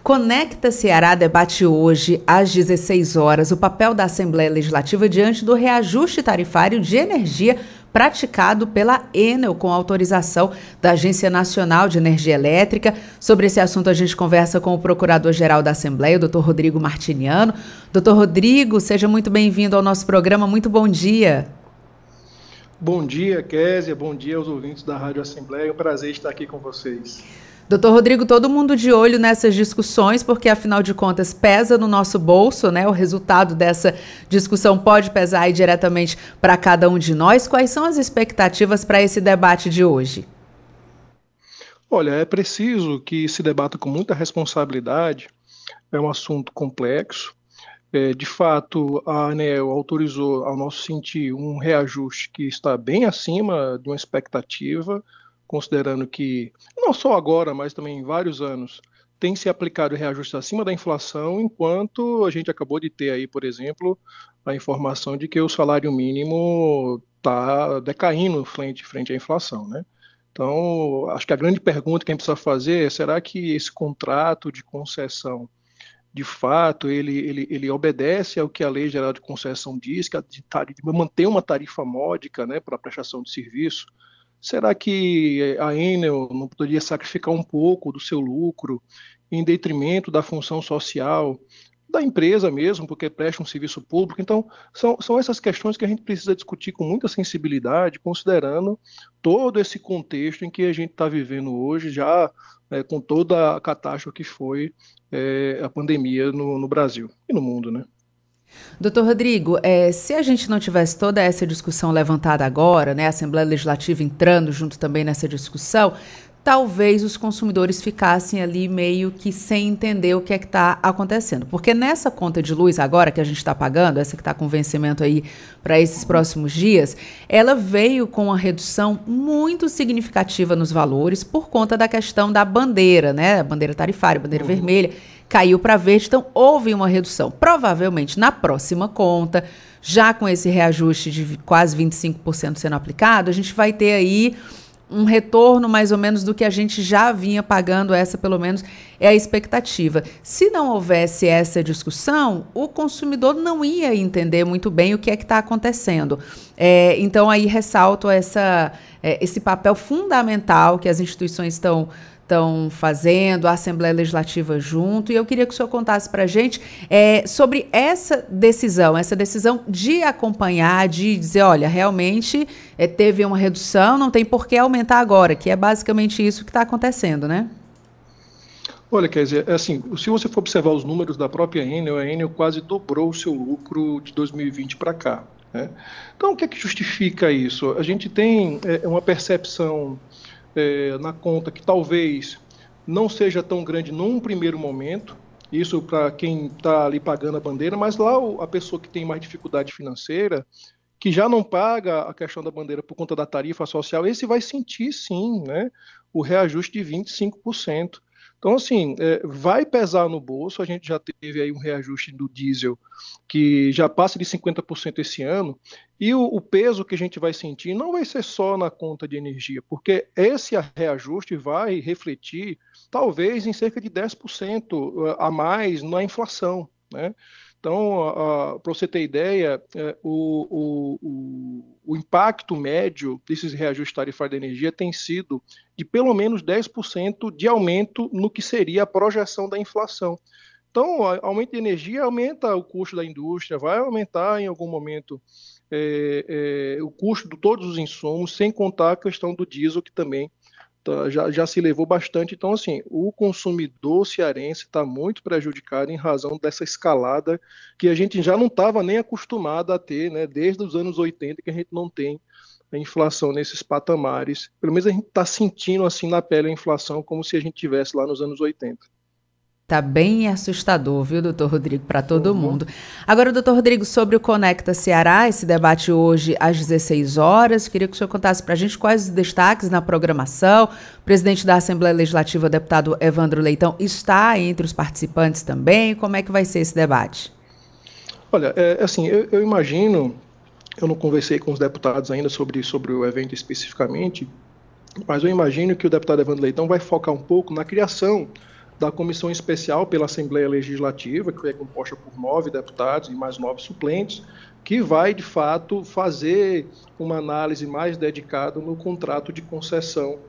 Conecta Ceará debate hoje, às 16 horas, o papel da Assembleia Legislativa diante do reajuste tarifário de energia praticado pela Enel com autorização da Agência Nacional de Energia Elétrica. Sobre esse assunto, a gente conversa com o Procurador-Geral da Assembleia, o doutor Rodrigo Martiniano. Doutor Rodrigo, seja muito bem-vindo ao nosso programa. Muito bom dia. Bom dia, Késia. Bom dia aos ouvintes da Rádio Assembleia. É um prazer estar aqui com vocês. Doutor Rodrigo, todo mundo de olho nessas discussões, porque afinal de contas pesa no nosso bolso, né? O resultado dessa discussão pode pesar aí diretamente para cada um de nós. Quais são as expectativas para esse debate de hoje? Olha, é preciso que se debata com muita responsabilidade. É um assunto complexo. É, de fato, a ANEL autorizou, ao nosso sentir, um reajuste que está bem acima de uma expectativa considerando que, não só agora, mas também em vários anos, tem se aplicado reajuste acima da inflação, enquanto a gente acabou de ter aí, por exemplo, a informação de que o salário mínimo está decaindo frente, frente à inflação, né? Então, acho que a grande pergunta que a gente precisa fazer é, será que esse contrato de concessão, de fato, ele, ele, ele obedece ao que a Lei Geral de Concessão diz, que é de, de manter uma tarifa módica né, para a prestação de serviço, Será que a Enel não poderia sacrificar um pouco do seu lucro em detrimento da função social da empresa mesmo, porque presta um serviço público? Então, são, são essas questões que a gente precisa discutir com muita sensibilidade, considerando todo esse contexto em que a gente está vivendo hoje, já é, com toda a catástrofe que foi é, a pandemia no, no Brasil e no mundo, né? Doutor Rodrigo, é, se a gente não tivesse toda essa discussão levantada agora, né, a Assembleia Legislativa entrando junto também nessa discussão, talvez os consumidores ficassem ali meio que sem entender o que é que está acontecendo. Porque nessa conta de luz agora que a gente está pagando, essa que está com vencimento aí para esses próximos dias, ela veio com uma redução muito significativa nos valores por conta da questão da bandeira, né? Bandeira tarifária, bandeira uhum. vermelha caiu para verde, então houve uma redução. Provavelmente na próxima conta, já com esse reajuste de quase 25% sendo aplicado, a gente vai ter aí um retorno mais ou menos do que a gente já vinha pagando, essa pelo menos é a expectativa. Se não houvesse essa discussão, o consumidor não ia entender muito bem o que é que está acontecendo. É, então aí ressalto essa, é, esse papel fundamental que as instituições estão estão fazendo, a Assembleia Legislativa junto. E eu queria que o senhor contasse para a gente é, sobre essa decisão, essa decisão de acompanhar, de dizer, olha, realmente é, teve uma redução, não tem por que aumentar agora, que é basicamente isso que está acontecendo, né? Olha, quer dizer, é assim, se você for observar os números da própria Enel, a Enel quase dobrou o seu lucro de 2020 para cá. Né? Então, o que é que justifica isso? A gente tem é, uma percepção é, na conta que talvez não seja tão grande num primeiro momento, isso para quem está ali pagando a bandeira, mas lá a pessoa que tem mais dificuldade financeira, que já não paga a questão da bandeira por conta da tarifa social, esse vai sentir sim né, o reajuste de 25%. Então, assim, é, vai pesar no bolso. A gente já teve aí um reajuste do diesel que já passa de 50% esse ano, e o, o, peso que a gente vai sentir não vai ser só na conta de energia, porque esse reajuste vai refletir, talvez, em cerca de 10% a mais na inflação. Né? Então, para você ter ideia, é, o, o, o, impacto médio desses reajustes tarifários de energia tem sido de pelo menos 10% de aumento no que seria a projeção da inflação. Então, aumento de energia aumenta o custo da indústria, vai aumentar em algum momento é, é, o custo de todos os insumos, sem contar a questão do diesel, que também Tá, já, já se levou bastante. Então, assim, o consumidor cearense está muito prejudicado em razão dessa escalada que a gente já não estava nem acostumado a ter, né? Desde os anos 80 que a gente não tem a inflação nesses patamares. Pelo menos a gente está sentindo assim na pele a inflação como se a gente tivesse lá nos anos 80. Tá bem assustador, viu, doutor Rodrigo, para todo uhum. mundo. Agora, doutor Rodrigo, sobre o Conecta Ceará, esse debate hoje às 16 horas, queria que o senhor contasse para a gente quais os destaques na programação. O presidente da Assembleia Legislativa, deputado Evandro Leitão, está entre os participantes também. Como é que vai ser esse debate? Olha, é, assim, eu, eu imagino, eu não conversei com os deputados ainda sobre, sobre o evento especificamente, mas eu imagino que o deputado Evandro Leitão vai focar um pouco na criação da comissão especial pela Assembleia Legislativa, que é composta por nove deputados e mais nove suplentes, que vai, de fato, fazer uma análise mais dedicada no contrato de concessão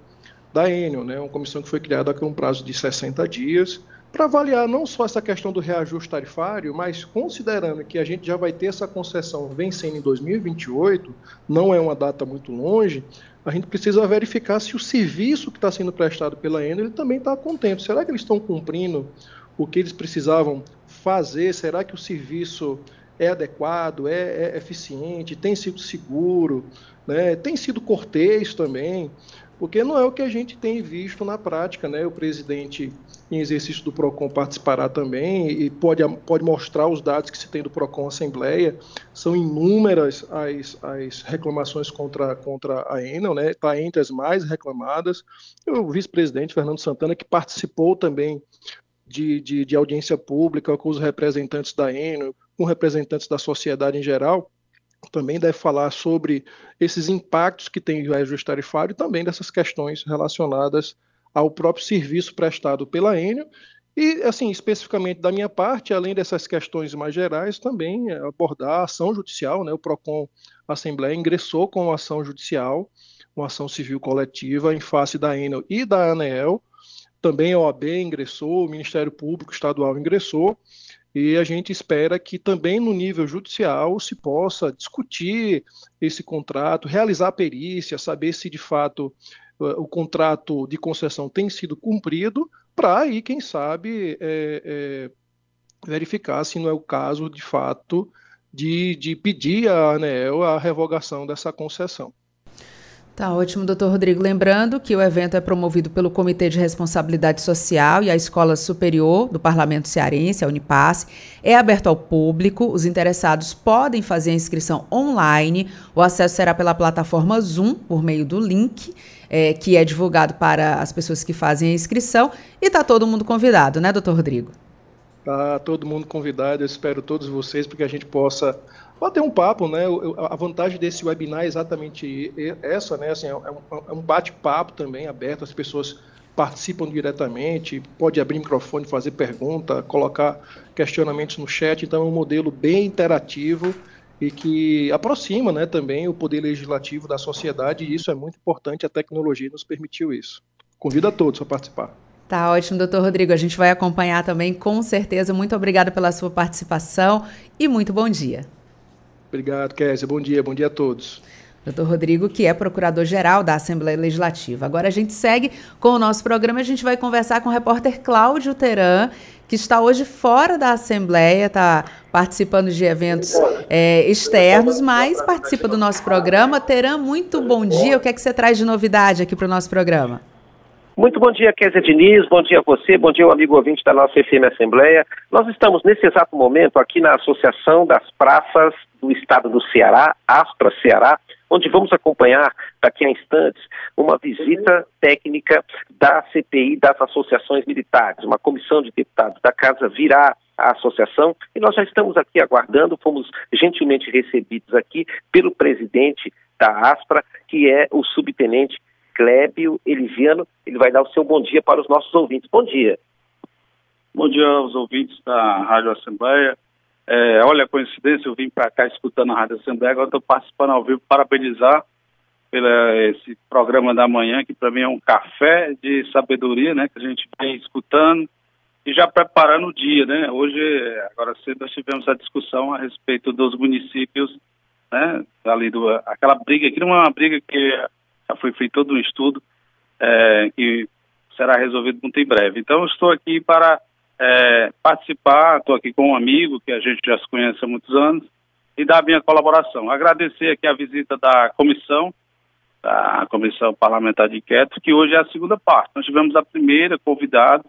da Enel, né? uma comissão que foi criada com um prazo de 60 dias, para avaliar não só essa questão do reajuste tarifário, mas considerando que a gente já vai ter essa concessão vencendo em 2028, não é uma data muito longe, a gente precisa verificar se o serviço que está sendo prestado pela Enel ele também está contente. Será que eles estão cumprindo o que eles precisavam fazer? Será que o serviço é adequado, é, é eficiente, tem sido seguro, né? tem sido cortês também? Porque não é o que a gente tem visto na prática, né? O presidente em exercício do PROCON participará também e pode, pode mostrar os dados que se tem do PROCON Assembleia. São inúmeras as, as reclamações contra, contra a Enel, né? está entre as mais reclamadas. O vice-presidente Fernando Santana, que participou também de, de, de audiência pública com os representantes da Enel, com representantes da sociedade em geral, também deve falar sobre esses impactos que tem o reajuste tarifário e também dessas questões relacionadas ao próprio serviço prestado pela Enel. E, assim, especificamente da minha parte, além dessas questões mais gerais, também abordar a ação judicial, né? O PROCON Assembleia ingressou com uma ação judicial, uma ação civil coletiva em face da Enel e da ANEEL. Também a OAB ingressou, o Ministério Público Estadual ingressou, e a gente espera que também no nível judicial se possa discutir esse contrato, realizar perícia, saber se de fato o contrato de concessão tem sido cumprido, para aí, quem sabe, é, é, verificar se não é o caso, de fato, de, de pedir à ANEEL a revogação dessa concessão. Tá ótimo, doutor Rodrigo. Lembrando que o evento é promovido pelo Comitê de Responsabilidade Social e a Escola Superior do Parlamento Cearense, a Unipasse. É aberto ao público. Os interessados podem fazer a inscrição online. O acesso será pela plataforma Zoom, por meio do link é, que é divulgado para as pessoas que fazem a inscrição. E está todo mundo convidado, né, doutor Rodrigo? Tá todo mundo convidado, eu espero todos vocês para que a gente possa bater um papo, né? A vantagem desse webinar é exatamente essa, né? Assim, é é um bate-papo também aberto, as pessoas participam diretamente, pode abrir microfone, fazer pergunta, colocar questionamentos no chat, então é um modelo bem interativo e que aproxima né, também o poder legislativo da sociedade, e isso é muito importante, a tecnologia nos permitiu isso. Convido a todos a participar. Tá ótimo, doutor Rodrigo. A gente vai acompanhar também, com certeza. Muito obrigada pela sua participação e muito bom dia. Obrigado, Kézia. Bom dia, bom dia a todos. Doutor Rodrigo, que é procurador-geral da Assembleia Legislativa. Agora a gente segue com o nosso programa. A gente vai conversar com o repórter Cláudio Teran, que está hoje fora da Assembleia, está participando de eventos é, externos, mas participa do nosso programa. Teran, muito bom dia. O que é que você traz de novidade aqui para o nosso programa? Muito bom dia, Kézia Diniz, bom dia a você, bom dia ao amigo ouvinte da nossa FM Assembleia. Nós estamos nesse exato momento aqui na Associação das Praças do Estado do Ceará, Aspra Ceará, onde vamos acompanhar daqui a instantes uma visita técnica da CPI das associações militares. Uma comissão de deputados da Casa virá à associação e nós já estamos aqui aguardando, fomos gentilmente recebidos aqui pelo presidente da Aspra, que é o subtenente Clébio Elisiano. Ele vai dar o seu bom dia para os nossos ouvintes. Bom dia. Bom dia aos ouvintes da Rádio Assembleia. É, olha a coincidência, eu vim para cá escutando a Rádio Assembleia, agora estou participando ao vivo, parabenizar pelo esse programa da manhã, que para mim é um café de sabedoria, né, que a gente vem escutando e já preparando o dia, né. Hoje, agora cedo, nós tivemos a discussão a respeito dos municípios, né, ali do, aquela briga, que não é uma briga que já foi feito todo um estudo é, que será resolvido muito em breve. Então, estou aqui para é, participar, estou aqui com um amigo que a gente já se conhece há muitos anos, e dar a minha colaboração. Agradecer aqui a visita da comissão, da Comissão Parlamentar de Inquérito, que hoje é a segunda parte. Nós tivemos a primeira convidado,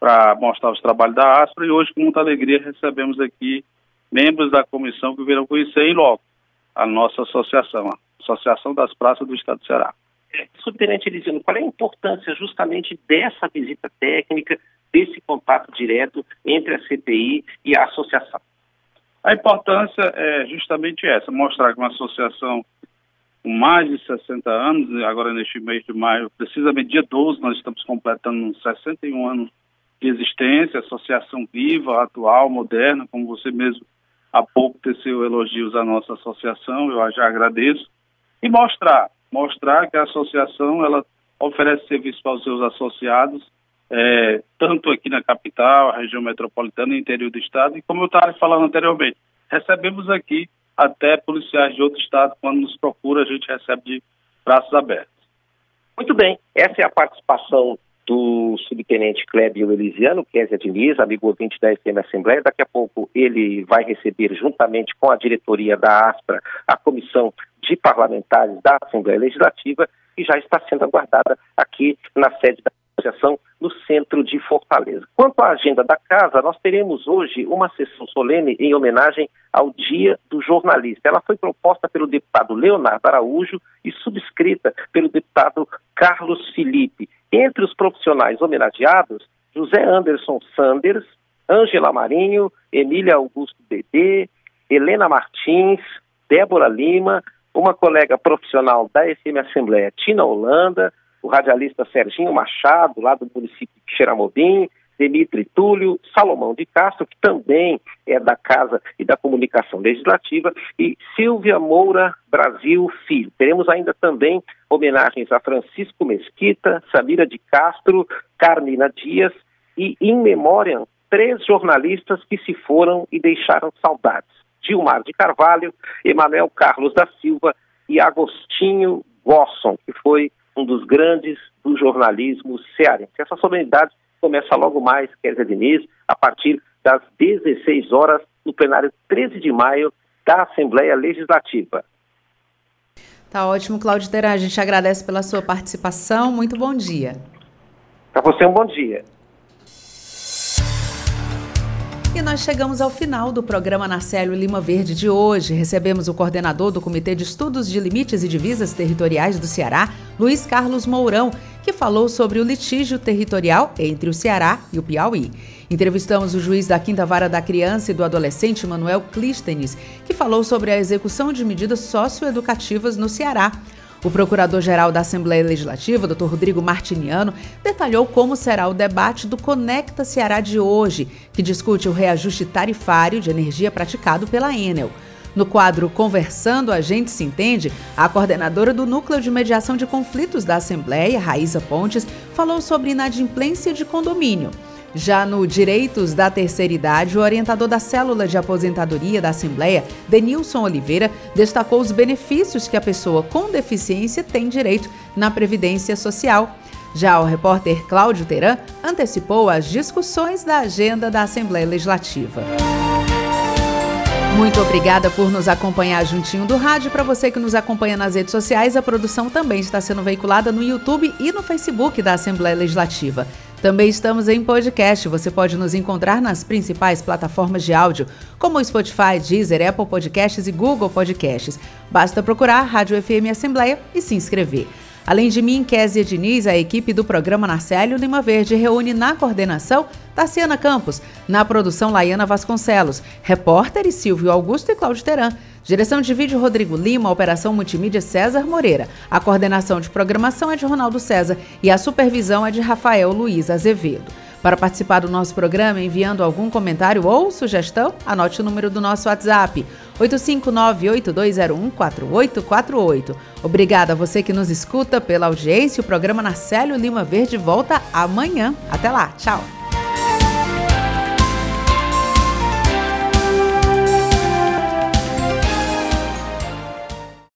para mostrar os trabalhos da ASPRA e hoje, com muita alegria, recebemos aqui membros da comissão que viram conhecer em loco a nossa associação, Associação das Praças do Estado do Ceará. É, Subtenente Elisiano, qual é a importância justamente dessa visita técnica, desse contato direto entre a CPI e a associação? A importância é justamente essa, mostrar que uma associação com mais de 60 anos, agora neste mês de maio, precisamente dia 12, nós estamos completando 61 anos de existência, associação viva, atual, moderna, como você mesmo há pouco teceu elogios à nossa associação, eu já agradeço, e mostrar, mostrar que a associação ela oferece serviço para os seus associados, é, tanto aqui na capital, região metropolitana e interior do estado, e como eu estava falando anteriormente, recebemos aqui até policiais de outro estado, quando nos procura, a gente recebe de braços abertos. Muito bem, essa é a participação do subtenente Clébio Elisiano, Kézia Diniz, amigo ouvinte da FM Assembleia. Daqui a pouco ele vai receber, juntamente com a diretoria da ASPRA, a comissão de parlamentares da Assembleia Legislativa, que já está sendo aguardada aqui na sede da associação no centro de Fortaleza. Quanto à agenda da casa, nós teremos hoje uma sessão solene em homenagem ao Dia do Jornalista. Ela foi proposta pelo deputado Leonardo Araújo e subscrita pelo deputado Carlos Felipe. Entre os profissionais homenageados, José Anderson Sanders, Ângela Marinho, Emília Augusto Dedê, Helena Martins, Débora Lima, uma colega profissional da FM Assembleia, Tina Holanda, o radialista Serginho Machado, lá do município de Xeramobim, Demitri Túlio, Salomão de Castro, que também é da Casa e da Comunicação Legislativa, e Silvia Moura Brasil Filho. Teremos ainda também homenagens a Francisco Mesquita, Samira de Castro, Carmina Dias e, in memória, três jornalistas que se foram e deixaram saudades. Gilmar de Carvalho, Emanuel Carlos da Silva e Agostinho Gosson, que foi um dos grandes do jornalismo cearense. Essa solenidade começa logo mais, Kézia Diniz, a partir das 16 horas, no plenário 13 de maio da Assembleia Legislativa. Tá ótimo, Cláudio Teran. A gente agradece pela sua participação. Muito bom dia. Para você, um bom dia. E nós chegamos ao final do programa Narcélio Lima Verde de hoje. Recebemos o coordenador do Comitê de Estudos de Limites e Divisas Territoriais do Ceará, Luiz Carlos Mourão, que falou sobre o litígio territorial entre o Ceará e o Piauí. Entrevistamos o juiz da Quinta Vara da Criança e do Adolescente, Manuel Clístenes, que falou sobre a execução de medidas socioeducativas no Ceará. O procurador-geral da Assembleia Legislativa, Dr. Rodrigo Martiniano, detalhou como será o debate do Conecta Ceará de hoje, que discute o reajuste tarifário de energia praticado pela Enel. No quadro Conversando, a gente se entende, a coordenadora do Núcleo de Mediação de Conflitos da Assembleia, Raíza Pontes, falou sobre inadimplência de condomínio. Já no Direitos da Terceira Idade, o orientador da Célula de Aposentadoria da Assembleia, Denilson Oliveira, destacou os benefícios que a pessoa com deficiência tem direito na Previdência Social. Já o repórter Cláudio Teran antecipou as discussões da agenda da Assembleia Legislativa. Muito obrigada por nos acompanhar juntinho do rádio. Para você que nos acompanha nas redes sociais, a produção também está sendo veiculada no YouTube e no Facebook da Assembleia Legislativa. Também estamos em podcast. Você pode nos encontrar nas principais plataformas de áudio, como Spotify, Deezer, Apple Podcasts e Google Podcasts. Basta procurar Rádio FM Assembleia e se inscrever. Além de mim, Kézia Diniz, a equipe do programa Narcélio Lima Verde reúne na coordenação Tassiana Campos, na produção Laiana Vasconcelos, repórteres Silvio Augusto e Cláudio Teran. Direção de vídeo Rodrigo Lima, operação multimídia César Moreira. A coordenação de programação é de Ronaldo César e a supervisão é de Rafael Luiz Azevedo. Para participar do nosso programa, enviando algum comentário ou sugestão, anote o número do nosso WhatsApp, 859-8201-4848. Obrigada a você que nos escuta pela audiência. O programa Narcélio Lima Verde volta amanhã. Até lá, tchau!